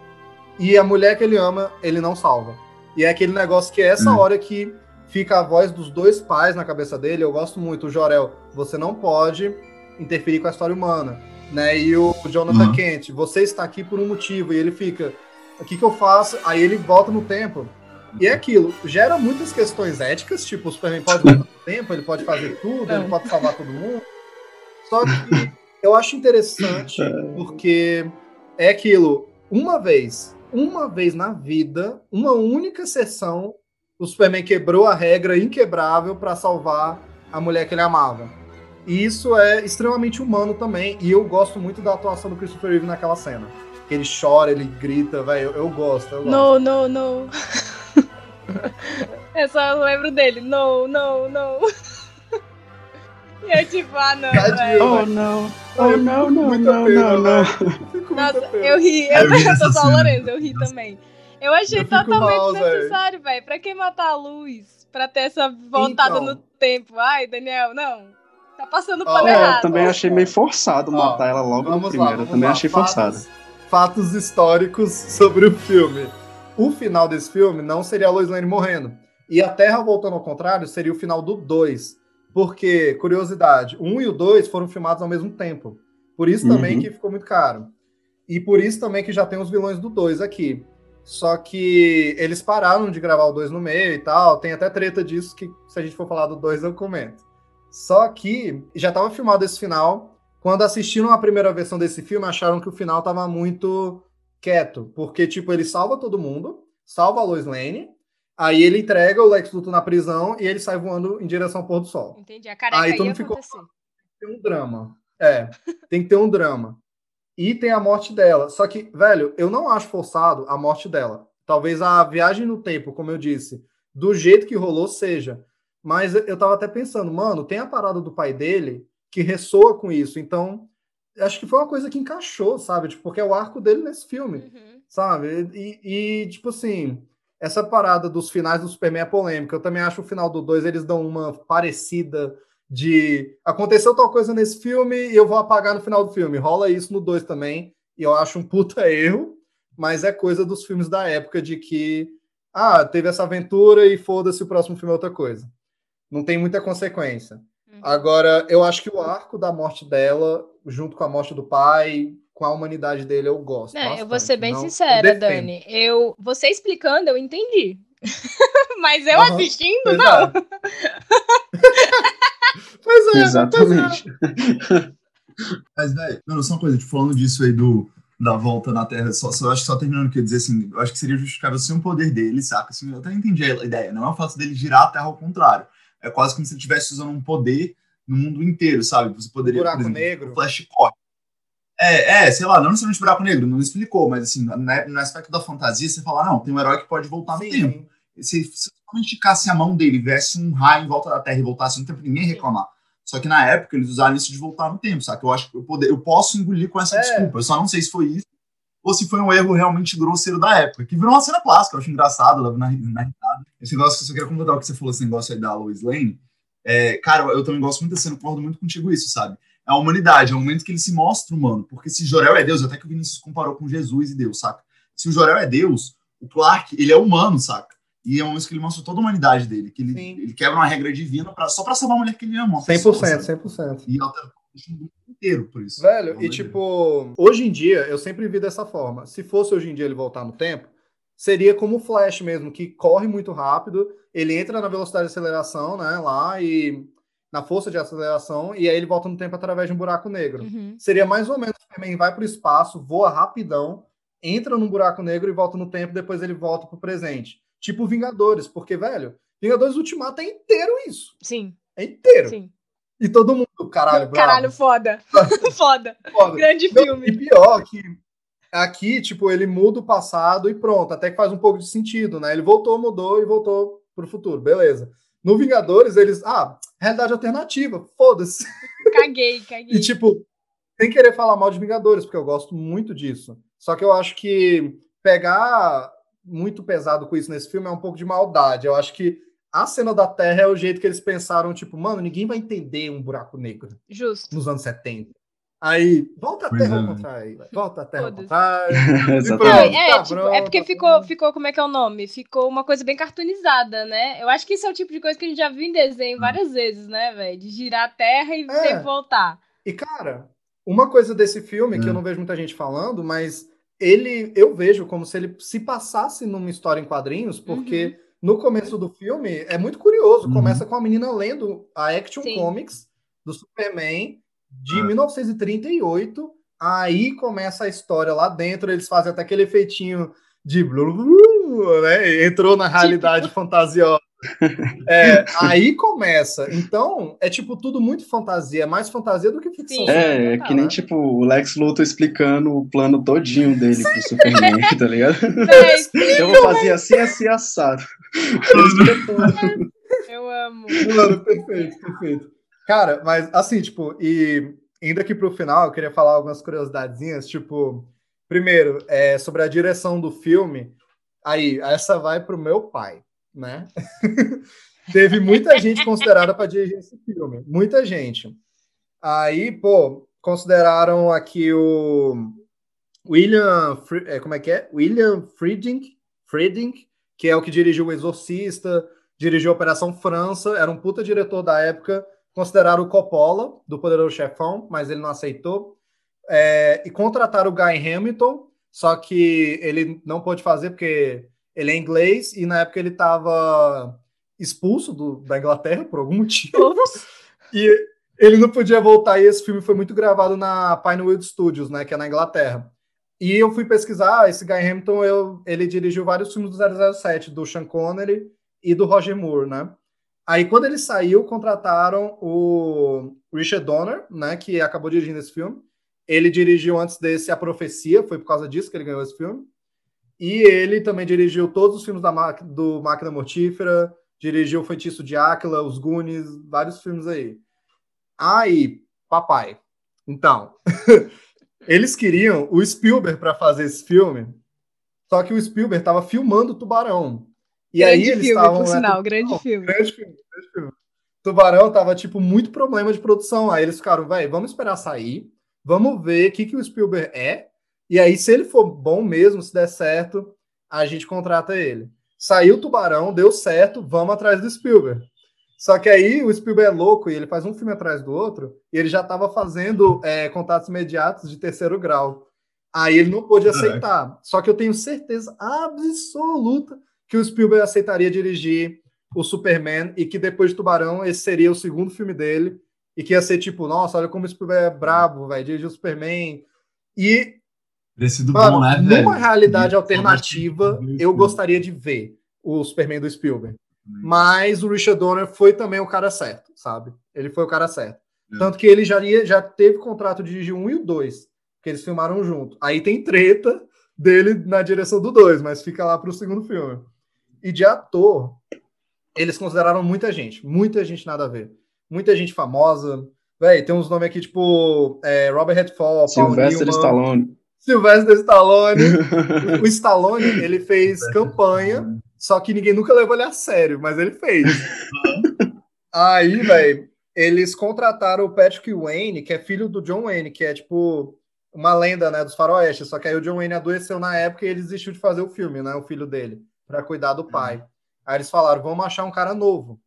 E a mulher que ele ama, ele não salva. E é aquele negócio que é essa Hum. hora que fica a voz dos dois pais na cabeça dele. Eu gosto muito. O Jorel, você não pode interferir com a história humana. Né? E o Jonathan Uhum. Kent, você está aqui por um motivo. E ele fica, o que, que eu faço? Aí ele volta no tempo. E é aquilo, gera muitas questões éticas, tipo, o Superman pode voltar no tempo, ele pode fazer tudo, ele Não. pode salvar todo mundo. Só que eu acho interessante porque é aquilo, uma vez, uma vez na vida, uma única sessão, o Superman quebrou a regra inquebrável para salvar a mulher que ele amava. E isso é extremamente humano também, e eu gosto muito da atuação do Christopher Reeve naquela cena. Que ele chora, ele grita, velho, eu, eu gosto, eu gosto. No, no, no. Eu só lembro dele. No, no, no. E eu tipo, ah não, Tadinho, velho. Oh, não. Oh, não, não, não, não, não. Nossa, eu ri. Eu Eu, vi eu essa sou só. Lorenzo, eu ri também. Eu achei Eu totalmente mal, necessário, velho. Pra que matar a luz? Pra ter essa voltada Então. no tempo. Ai, Daniel, não. Tá passando pano é, É, eu errado. também achei meio forçado Ó, matar ela logo no lá, primeiro. Eu também lá. achei Fatos- forçado. Fatos históricos sobre o filme. O final desse filme não seria a Lois Lane morrendo. E a Terra voltando ao contrário seria o final do 2. Porque, curiosidade, o 1 e o 2 foram filmados ao mesmo tempo. Por isso também Uhum. que ficou muito caro. E por isso também que já tem os vilões do 2 aqui. Só que eles pararam de gravar o 2 no meio e tal. Tem até treta disso que, se a gente for falar do 2, eu comento. Só que já estava filmado esse final. Quando assistiram a primeira versão desse filme, acharam que o final tava muito quieto. Porque, tipo, ele salva todo mundo, salva a Lois Lane, aí ele entrega o Lex Luthor na prisão e ele sai voando em direção ao pôr do sol. Entendi. A careca Aí todo mundo ficou- acontecer. Tem um drama. É, tem que ter um drama. E tem a morte dela. Só que, velho, eu não acho forçado a morte dela. Talvez a viagem no tempo, como eu disse, do jeito que rolou seja. Mas eu tava até pensando, mano, tem a parada do pai dele que ressoa com isso. Então, acho que foi uma coisa que encaixou, sabe? Tipo, porque é o arco dele nesse filme Uhum. sabe? E, e, tipo assim, essa parada dos finais do Superman é polêmica. Eu também acho o final do 2 eles dão uma parecida de aconteceu tal coisa nesse filme e eu vou apagar no final do filme. Rola isso no 2 também, e eu acho um puta erro, mas é coisa dos filmes da época de que ah, teve essa aventura e foda-se o próximo filme é outra coisa. Não tem muita consequência. Uhum. Agora, eu acho que o arco da morte dela, junto com a morte do pai, com a humanidade dele, eu gosto. Não, eu vou ser bem Não- sincera. Dani. Eu, você explicando, eu entendi. Mas eu Aham. assistindo, não. é. pois é. Exatamente. Mas, velho, não, só uma coisa, tipo, falando disso aí do, da volta na Terra, só, só acho que só terminando que eu dizer assim, eu acho que seria justificável sem um poder dele, saca? Assim, eu até entendi a ideia, não é o fato dele girar a Terra ao contrário. É quase como se ele estivesse usando um poder no mundo inteiro, sabe? Você poderia, Buraco por exemplo, negro. o Flash corre. É, é, sei lá, não necessariamente buraco negro, não explicou, mas assim, na- no aspecto da fantasia, você fala, não, tem um herói que pode voltar no Sim, tempo se, se eu esticasse a mão dele, viesse um raio em volta da Terra e voltasse no tempo, ninguém ia reclamar. Só que na época eles usaram isso de voltar no tempo, sabe? Eu acho que eu, poder, eu posso engolir com essa É. desculpa. Eu só não sei se foi isso ou se foi um erro realmente grosseiro da época, que virou uma cena clássica, eu acho engraçado, na, na risada. Esse negócio que eu só queria completar o que você falou, esse negócio aí da Lois Lane. É, cara, eu também gosto muito da cena, concordo muito contigo isso, sabe? É a humanidade, é o momento que ele se mostra humano, porque se Jorel é Deus, até que o Vinícius comparou com Jesus e Deus, saca? Se o Jorel é Deus, o Clark, ele é humano, saca? E é um momento que ele mostra toda a humanidade dele, que ele, Sim. ele quebra uma regra divina pra, só pra salvar a mulher que ele ama. uma pessoa, 100%, sabe? 100%. E altera o mundo inteiro por isso. Velho, Pelo e tipo, hoje em dia, eu sempre vi dessa forma. Se fosse hoje em dia ele voltar no tempo, seria como o Flash mesmo, que corre muito rápido, ele entra na velocidade de aceleração, né, lá, e na força de aceleração, e aí ele volta no tempo através de um buraco negro. Uhum. Seria mais ou menos, Superman vai pro espaço, voa rapidão, entra num buraco negro e volta no tempo, depois ele volta pro presente. Tipo Vingadores, porque, velho, Vingadores Ultimato é inteiro isso. Sim, É inteiro. sim. E todo mundo, caralho, bravo. Caralho, foda. foda. foda. Grande Não, filme. E pior que aqui, tipo, ele muda o passado e pronto, até que faz um pouco de sentido, né? Ele voltou, mudou e voltou pro futuro, beleza. No Vingadores, eles, ah, realidade alternativa, foda-se. Caguei, caguei. E tipo, sem querer falar mal de Vingadores, porque eu gosto muito disso. Só que eu acho que pegar muito pesado com isso nesse filme é um pouco de maldade. Eu acho que a cena da Terra é o jeito que eles pensaram, tipo, mano, ninguém vai entender um buraco negro Justo. nos anos 70. Aí, volta a Pois Terra é. ao contrário. Volta a Terra ao contrário. É, tá tipo, é porque tá ficou, ficou, como é que é o nome? Ficou uma coisa bem cartoonizada, né? Eu acho que isso é o tipo de coisa que a gente já viu em desenho várias vezes, né, velho? De girar a terra e É. voltar. E, cara, uma coisa desse filme que É. eu não vejo muita gente falando, mas ele eu vejo como se ele se passasse numa história em quadrinhos, porque no começo do filme é muito curioso. Uhum. Começa com a menina lendo a Action Sim. Comics do Superman de É. 1938. Aí começa a história lá dentro, eles fazem até aquele efeitinho de blu, blu, blu, né? Entrou na realidade fantasiosa. É, aí começa. Então, é tipo tudo muito fantasia, é mais fantasia do que ficção. Sim. É, é que nem tipo o Lex Luthor explicando o plano todinho dele pro Superman, tá ligado? Véi, Eu vou fazer assim, assim, assado. Eu amo. Mano, perfeito, perfeito. Cara, mas assim, tipo, e indo aqui pro final, eu queria falar algumas curiosidadezinhas, tipo, primeiro, é, sobre a direção do filme. Aí, essa vai pro meu pai, né? Teve muita gente considerada para dirigir esse filme, muita gente. Aí, pô, consideraram aqui o William, é, como é que é? William Frieding, Frieding, que é o que dirigiu O Exorcista, dirigiu Operação França, era um puta diretor da época, consideraram o Coppola, do Poderoso Chefão, mas ele não aceitou, É, e contrataram o Guy Hamilton, só que ele não pôde fazer porque ele é inglês, e na época ele estava expulso do- da Inglaterra por algum motivo, Todos. e ele não podia voltar, e esse filme foi muito gravado na Pinewood Studios, né, que é na Inglaterra. E eu fui pesquisar, ah, esse Guy Hamilton, eu, ele dirigiu vários filmes do 007, do Sean Connery e do Roger Moore, né? Aí, quando ele saiu, contrataram o Richard Donner, né, que acabou dirigindo esse filme. Ele dirigiu antes desse A Profecia, foi por causa disso que ele ganhou esse filme. E ele também dirigiu todos os filmes da do Máquina Mortífera, dirigiu O Feitiço de Áquila, Os Goonies, vários filmes aí. Aí, papai. Então, eles queriam o Spielberg para fazer esse filme, só que o Spielberg estava filmando Tubarão. E grande aí eles filme, estavam por né, sinal, grande não, filme. Grande filme, grande filme. Tubarão tava, tipo, muito problema de produção. Aí eles ficaram, velho, vamos esperar sair, vamos ver o que, que o Spielberg é, e aí, se ele for bom mesmo, se der certo, a gente contrata ele. Saiu o Tubarão, deu certo, vamos atrás do Spielberg. Só que aí o Spielberg é louco e ele faz um filme atrás do outro, e ele já estava fazendo é, contatos imediatos de terceiro grau. Aí ele não pôde aceitar. Só que eu tenho certeza absoluta que o Spielberg aceitaria dirigir o Superman e que depois de Tubarão esse seria o segundo filme dele e que ia ser tipo, nossa, olha como o Spielberg é brabo, vai dirigir o Superman. E, Teria sido mano, bom, né, velho? numa realidade alternativa, eu gostaria de ver o Superman do Spielberg. Mas o Richard Donner foi também o cara certo, sabe? Ele foi o cara certo. É. Tanto que ele já, ia, já teve contrato de dirigir um e o dois, que eles filmaram junto. Aí tem treta dele na direção do dois, mas fica lá pro segundo filme. E de ator, eles consideraram muita gente, muita gente nada a ver. Muita gente famosa. Véi, tem uns nomes aqui tipo é, Robert Redford, Paul Sylvester Newman, Stallone. Sylvester Stallone. o Stallone, ele fez campanha só que ninguém nunca levou ele a sério, mas ele fez. Aí, velho, eles contrataram o Patrick Wayne, que é filho do John Wayne, que é tipo uma lenda, né, dos faroestes. Só que aí o John Wayne adoeceu na época e ele desistiu de fazer o filme, né, o filho dele, para cuidar do pai. Aí eles falaram, vamos achar um cara novo.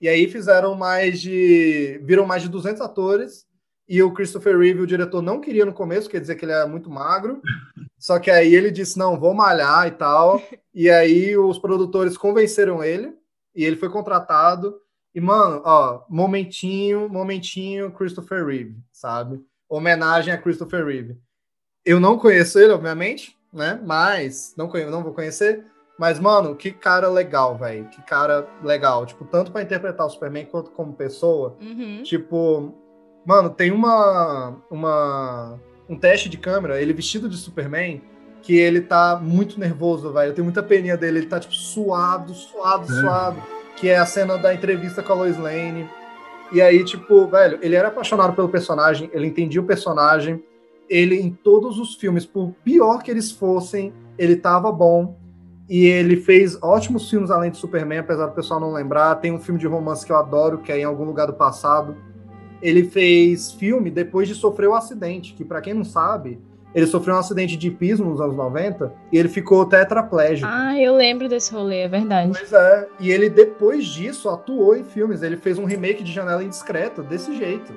E aí fizeram mais de, viram mais de 200 atores. E o Christopher Reeve, o diretor, não queria no começo, quer dizer que ele é muito magro. Só que aí ele disse, não, vou malhar e tal. E aí os produtores convenceram ele e ele foi contratado. E, mano, ó, momentinho, momentinho, Christopher Reeve, sabe? Homenagem a Christopher Reeve. Eu não conheço ele, obviamente, né? Mas não, conhe- não vou conhecer. Mas, mano, que cara legal, velho. Que cara legal. Tipo, tanto pra interpretar o Superman quanto como pessoa. Uhum. Tipo, mano, tem uma, uma um teste de câmera, ele vestido de Superman, que ele tá muito nervoso, velho. Eu tenho muita peninha dele, ele tá tipo suado, suado, É. suado, que é a cena da entrevista com a Lois Lane. E aí, tipo, velho, ele era apaixonado pelo personagem, ele entendia o personagem. Ele em todos os filmes, por pior que eles fossem, ele tava bom. E ele fez ótimos filmes além de Superman, apesar do pessoal não lembrar. Tem um filme de romance que eu adoro, que é Em Algum Lugar do Passado. Ele fez filme depois de sofrer um acidente, que para quem não sabe, ele sofreu um acidente de hipismo nos anos 90 e ele ficou tetraplégico. Ah, eu lembro desse rolê, é verdade. Pois é, e ele depois disso atuou em filmes. Ele fez um remake de Janela Indiscreta desse jeito.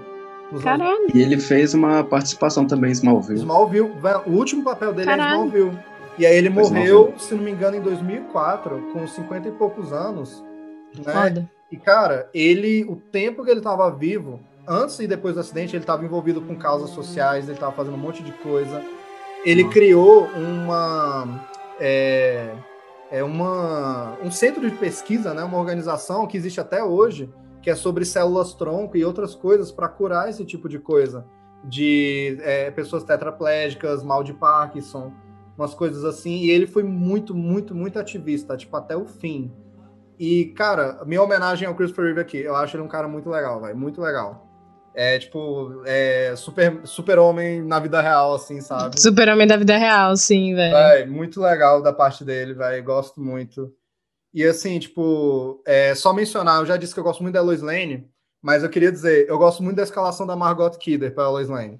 Caralho. E ele fez uma participação também em Smallville. Smallville, o último papel dele Caralho. é Smallville. E aí ele Foi morreu, Smallville. se não me engano, em 2004, com 50 e poucos anos. Né? Foda. E, cara, ele, o tempo que ele tava vivo, antes e depois do acidente, ele tava envolvido com causas sociais, ele tava fazendo um monte de coisa. Ele Nossa. criou uma. É, é uma, um centro de pesquisa, né, uma organização que existe até hoje, que é sobre células tronco e outras coisas para curar esse tipo de coisa. De é, pessoas tetraplégicas, mal de Parkinson, umas coisas assim. E ele foi muito, muito, muito ativista, tipo, até o fim. E, cara, minha homenagem ao Christopher Reeve aqui. Eu acho ele um cara muito legal, velho. Muito legal. É, tipo, é super, super homem na vida real, assim, sabe? Super-homem da vida real, sim, velho. Véi, muito legal da parte dele, velho. Gosto muito. E assim, tipo, é, só mencionar, eu já disse que eu gosto muito da Lois Lane, mas eu queria dizer, eu gosto muito da escalação da Margot Kidder para Lois Lane.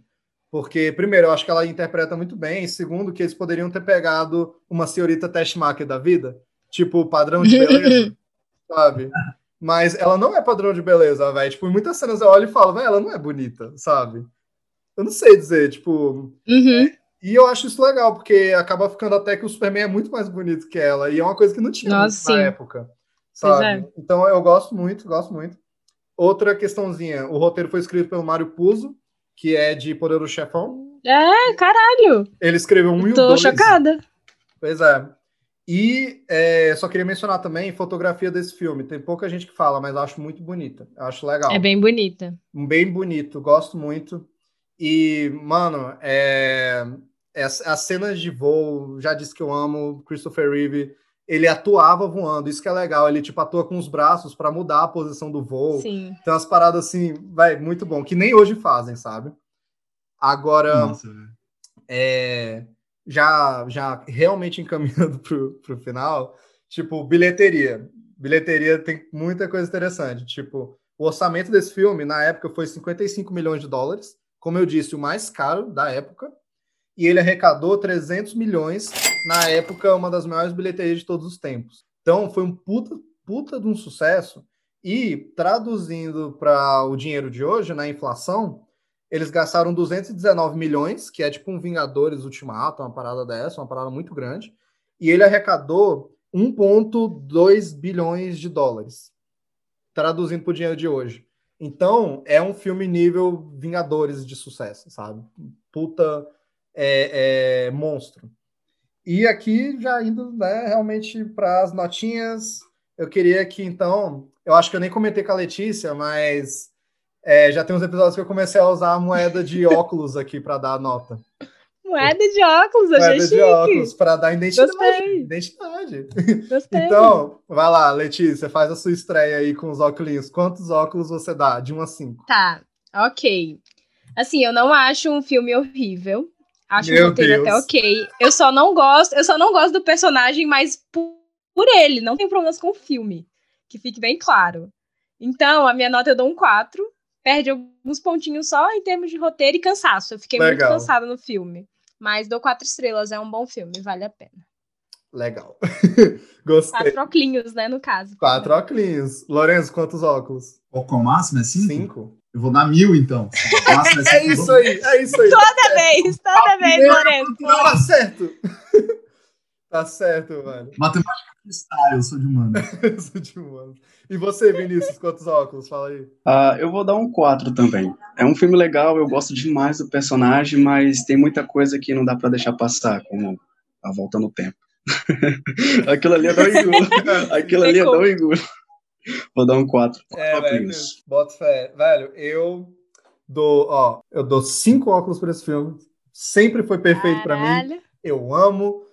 Porque, primeiro, eu acho que ela interpreta muito bem, e segundo, que eles poderiam ter pegado uma senhorita Testmacher da vida, tipo, padrão de beleza, sabe? Mas ela não é padrão de beleza, velho. Tipo, em muitas cenas eu olho e falo, velho, ela não é bonita, sabe? Eu não sei dizer, tipo, Uhum. e eu acho isso legal, porque acaba ficando até que o Superman é muito mais bonito que ela, e é uma coisa que não tinha Nossa, na época, sabe? Pois Então eu gosto muito, gosto muito. Outra questãozinha, o roteiro foi escrito pelo Mário Puzo, que é de Poderoso Chefão. É, caralho. Ele escreveu um e o Tô dois. chocada. Pois é. E é, só queria mencionar também fotografia desse filme. Tem pouca gente que fala, mas acho muito bonita. Acho legal. É bem bonita. bem bonito, gosto muito. E, mano, é, é- as cenas de voo, já disse que eu amo Christopher Reeve. Ele atuava voando, isso que é legal. Ele, tipo, atua com os braços para mudar a posição do voo. Sim. Tem umas paradas assim, vai, muito bom, que nem hoje fazem, sabe? Agora, Nossa, velho. é, já, já realmente encaminhando pro, pro final, tipo, bilheteria. Bilheteria tem muita coisa interessante. Tipo, o orçamento desse filme, na época, foi 55 milhões de dólares. Como eu disse, o mais caro da época. E ele arrecadou 300 milhões, na época, uma das maiores bilheterias de todos os tempos. Então, foi um puta, puta de um sucesso. E, traduzindo para o dinheiro de hoje, na inflação, eles gastaram 219 milhões, que é tipo um Vingadores Ultimato, uma parada dessa, uma parada muito grande. E ele arrecadou 1,2 bilhões de dólares, traduzindo para o dinheiro de hoje. Então, é um filme nível Vingadores de sucesso, sabe? Puta é, é, monstro. E aqui, já indo né, realmente para as notinhas, eu queria que, então, eu acho que eu nem comentei com a Letícia, mas é, já tem uns episódios que eu comecei a usar a moeda de óculos aqui para dar a nota. Moeda de óculos, achei Moeda de óculos para dar identidade. Gostei. Identidade. Gostei. Então, vai lá, Letícia, faz a sua estreia aí com os óculos. Quantos óculos você dá? De 1 a 5. Tá, ok. Assim, eu não acho um filme horrível. Acho Meu o roteiro Deus. até ok. Eu só não gosto, eu só não gosto do personagem, mas por, por ele. Não tenho problemas com o filme. Que fique bem claro. Então, a minha nota eu dou um 4. Perde alguns pontinhos só em termos de roteiro e cansaço. Eu fiquei Legal. muito cansada no filme. Mas dou quatro estrelas, é um bom filme, vale a pena. Legal. Gostei. Quatro oclinhos, né, no caso. Quatro óculos. Lourenço, quantos óculos? É o máximo? É cinco? Cinco. Eu vou dar mil, então. Máximo É cinco, isso aí, é isso aí. Toda vez, toda vez, Lourenço. Tá certo. Tá certo, mano. Matemática freestyle, eu sou de humano. Eu sou de humano. E você, Vinícius, quantos óculos? Fala aí. Ah, eu vou dar um 4 também. É um filme legal, eu gosto demais do personagem, mas tem muita coisa que não dá pra deixar passar, como a volta no tempo. Aquilo ali é não engulo. Aquilo ali é não engulo. Vou dar um 4. É, velho. Bota fé. Velho, eu dou, ó, eu dou cinco óculos pra esse filme. Sempre foi perfeito pra mim. Eu amo,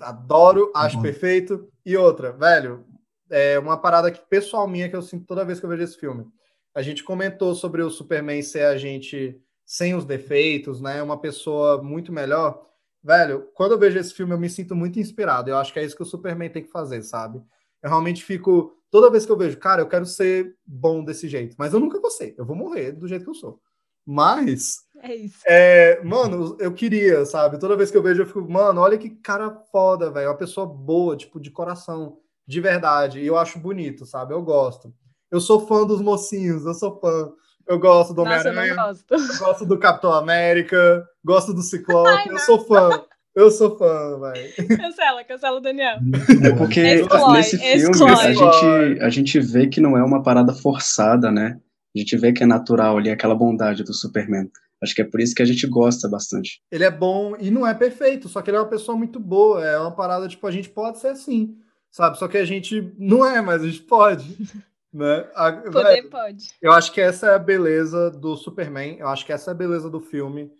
adoro, acho Bom. perfeito. E outra, velho, é uma parada que pessoal minha que eu sinto toda vez que eu vejo esse filme. A gente comentou sobre o Superman ser a gente sem os defeitos, né? Uma pessoa muito melhor. velho, quando eu vejo esse filme, eu me sinto muito inspirado. Eu acho que é isso que o Superman tem que fazer, sabe? Eu realmente fico. Toda vez que eu vejo, cara, eu quero ser bom desse jeito. Mas eu nunca vou ser. Eu vou morrer do jeito que eu sou. Mas. É isso. É, mano, eu queria, sabe? Toda vez que eu vejo, eu fico, mano, olha que cara foda, velho. Uma pessoa boa, tipo, de coração, de verdade. E eu acho bonito, sabe? Eu gosto. Eu sou fã dos mocinhos, eu sou fã. Eu gosto do Homem-Aranha, gosto. eu gosto do Capitão América, gosto do Ciclope. Ai, eu não. sou fã. Eu sou fã, velho. Cancela, cancela o Daniel. É porque Exclui, nesse filme a gente, a gente vê que não é uma parada forçada, né? A gente vê que é natural ali aquela bondade do Superman. Acho que é por isso que a gente gosta bastante. Ele é bom e não é perfeito, só que ele é uma pessoa muito boa. É uma parada, tipo, a gente pode ser assim, sabe? Só que a gente não é, mas a gente pode. Né? A- Poder velho, pode. Eu acho que essa é a beleza do Superman, eu acho que essa é a beleza do filme,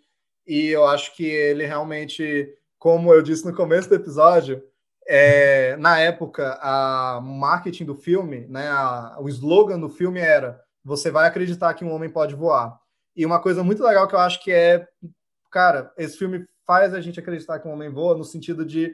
e eu acho que ele realmente, como eu disse no começo do episódio, é, na época, a marketing do filme, né, a- o slogan do filme era você vai acreditar que um homem pode voar. E uma coisa muito legal que eu acho que é, cara, esse filme faz a gente acreditar que um homem voa no sentido de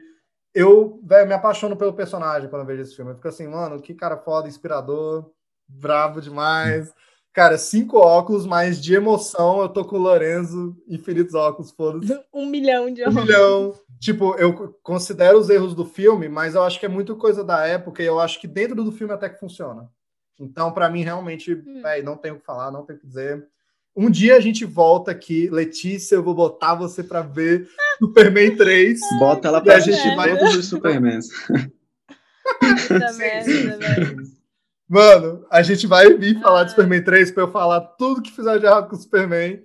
eu, velho, me apaixono pelo personagem quando eu vejo esse filme. Eu fico assim, mano, que cara foda, inspirador, bravo demais. Cara, cinco óculos, mas de emoção eu tô com o Lorenzo, infinitos óculos, foda-se. Um milhão de Um homens. milhão. Tipo, eu considero os erros do filme, mas eu acho que é muito coisa da época e eu acho que dentro do filme até que funciona. Então, pra mim, realmente, véi, não tenho o que falar, não tenho o que dizer. Um dia a gente volta aqui, Letícia, eu vou botar você pra ver Superman 3. Bota ela E pra a gente vai- todos os Supermans. Puta Sim, merda, sim. velho. Mano, a gente vai vir falar de. Superman 3 pra eu falar tudo que fizeram de errado com o Superman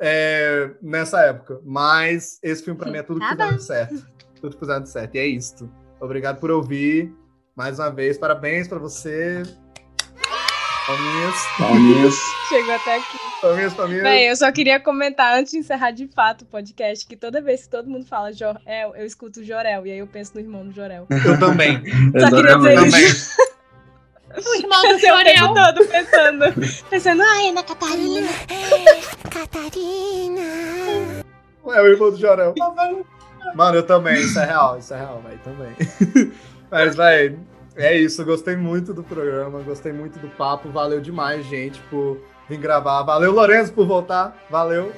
é, nessa época. Mas esse filme pra mim é tudo que Tá fizeram de certo. Tudo que fizeram de certo. E é isto. Obrigado por ouvir. Mais uma vez, parabéns pra você. Palminhas, Palminhas. Chegou até aqui. palminhas, palminhas. Bem, eu só queria comentar antes de encerrar de fato o podcast que toda vez que todo mundo fala Jorel, eu escuto Jorel e aí eu penso no irmão do Jorel. Eu também. Só queria dizer Exatamente. isso. também. O irmão do Jorel. Todo pensando, pensando, ai, Ana Catarina. É o irmão do Jorel. Mano, eu também. Isso é real, isso é real, velho. Também. Mas, velho, é isso. Eu gostei muito do programa, gostei muito do papo. Valeu demais, gente, por vir gravar. Valeu, Lourenço, por voltar. Valeu.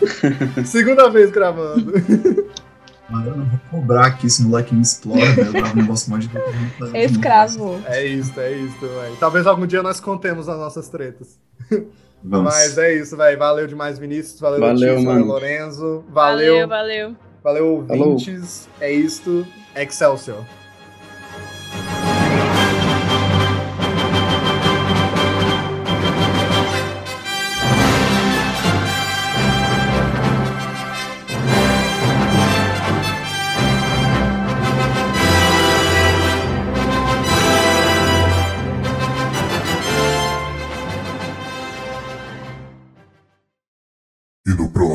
Segunda vez gravando. Mano, eu não vou cobrar aqui, esse moleque me explora, velho. Eu gravo um negócio mó de Escravo. É isso, é isso, velho. Talvez algum dia nós contemos as nossas tretas. Vamos. Mas é isso, velho. Valeu demais, Vinícius. Valeu, Valeu, Letícia, valeu, mano. Lorenzo. Valeu, Valeu, valeu. valeu, ouvintes. É isto. Excelsior.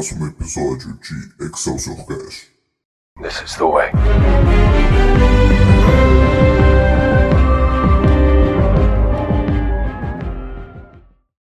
próximo episódio de Excelsior Cash. This is the way.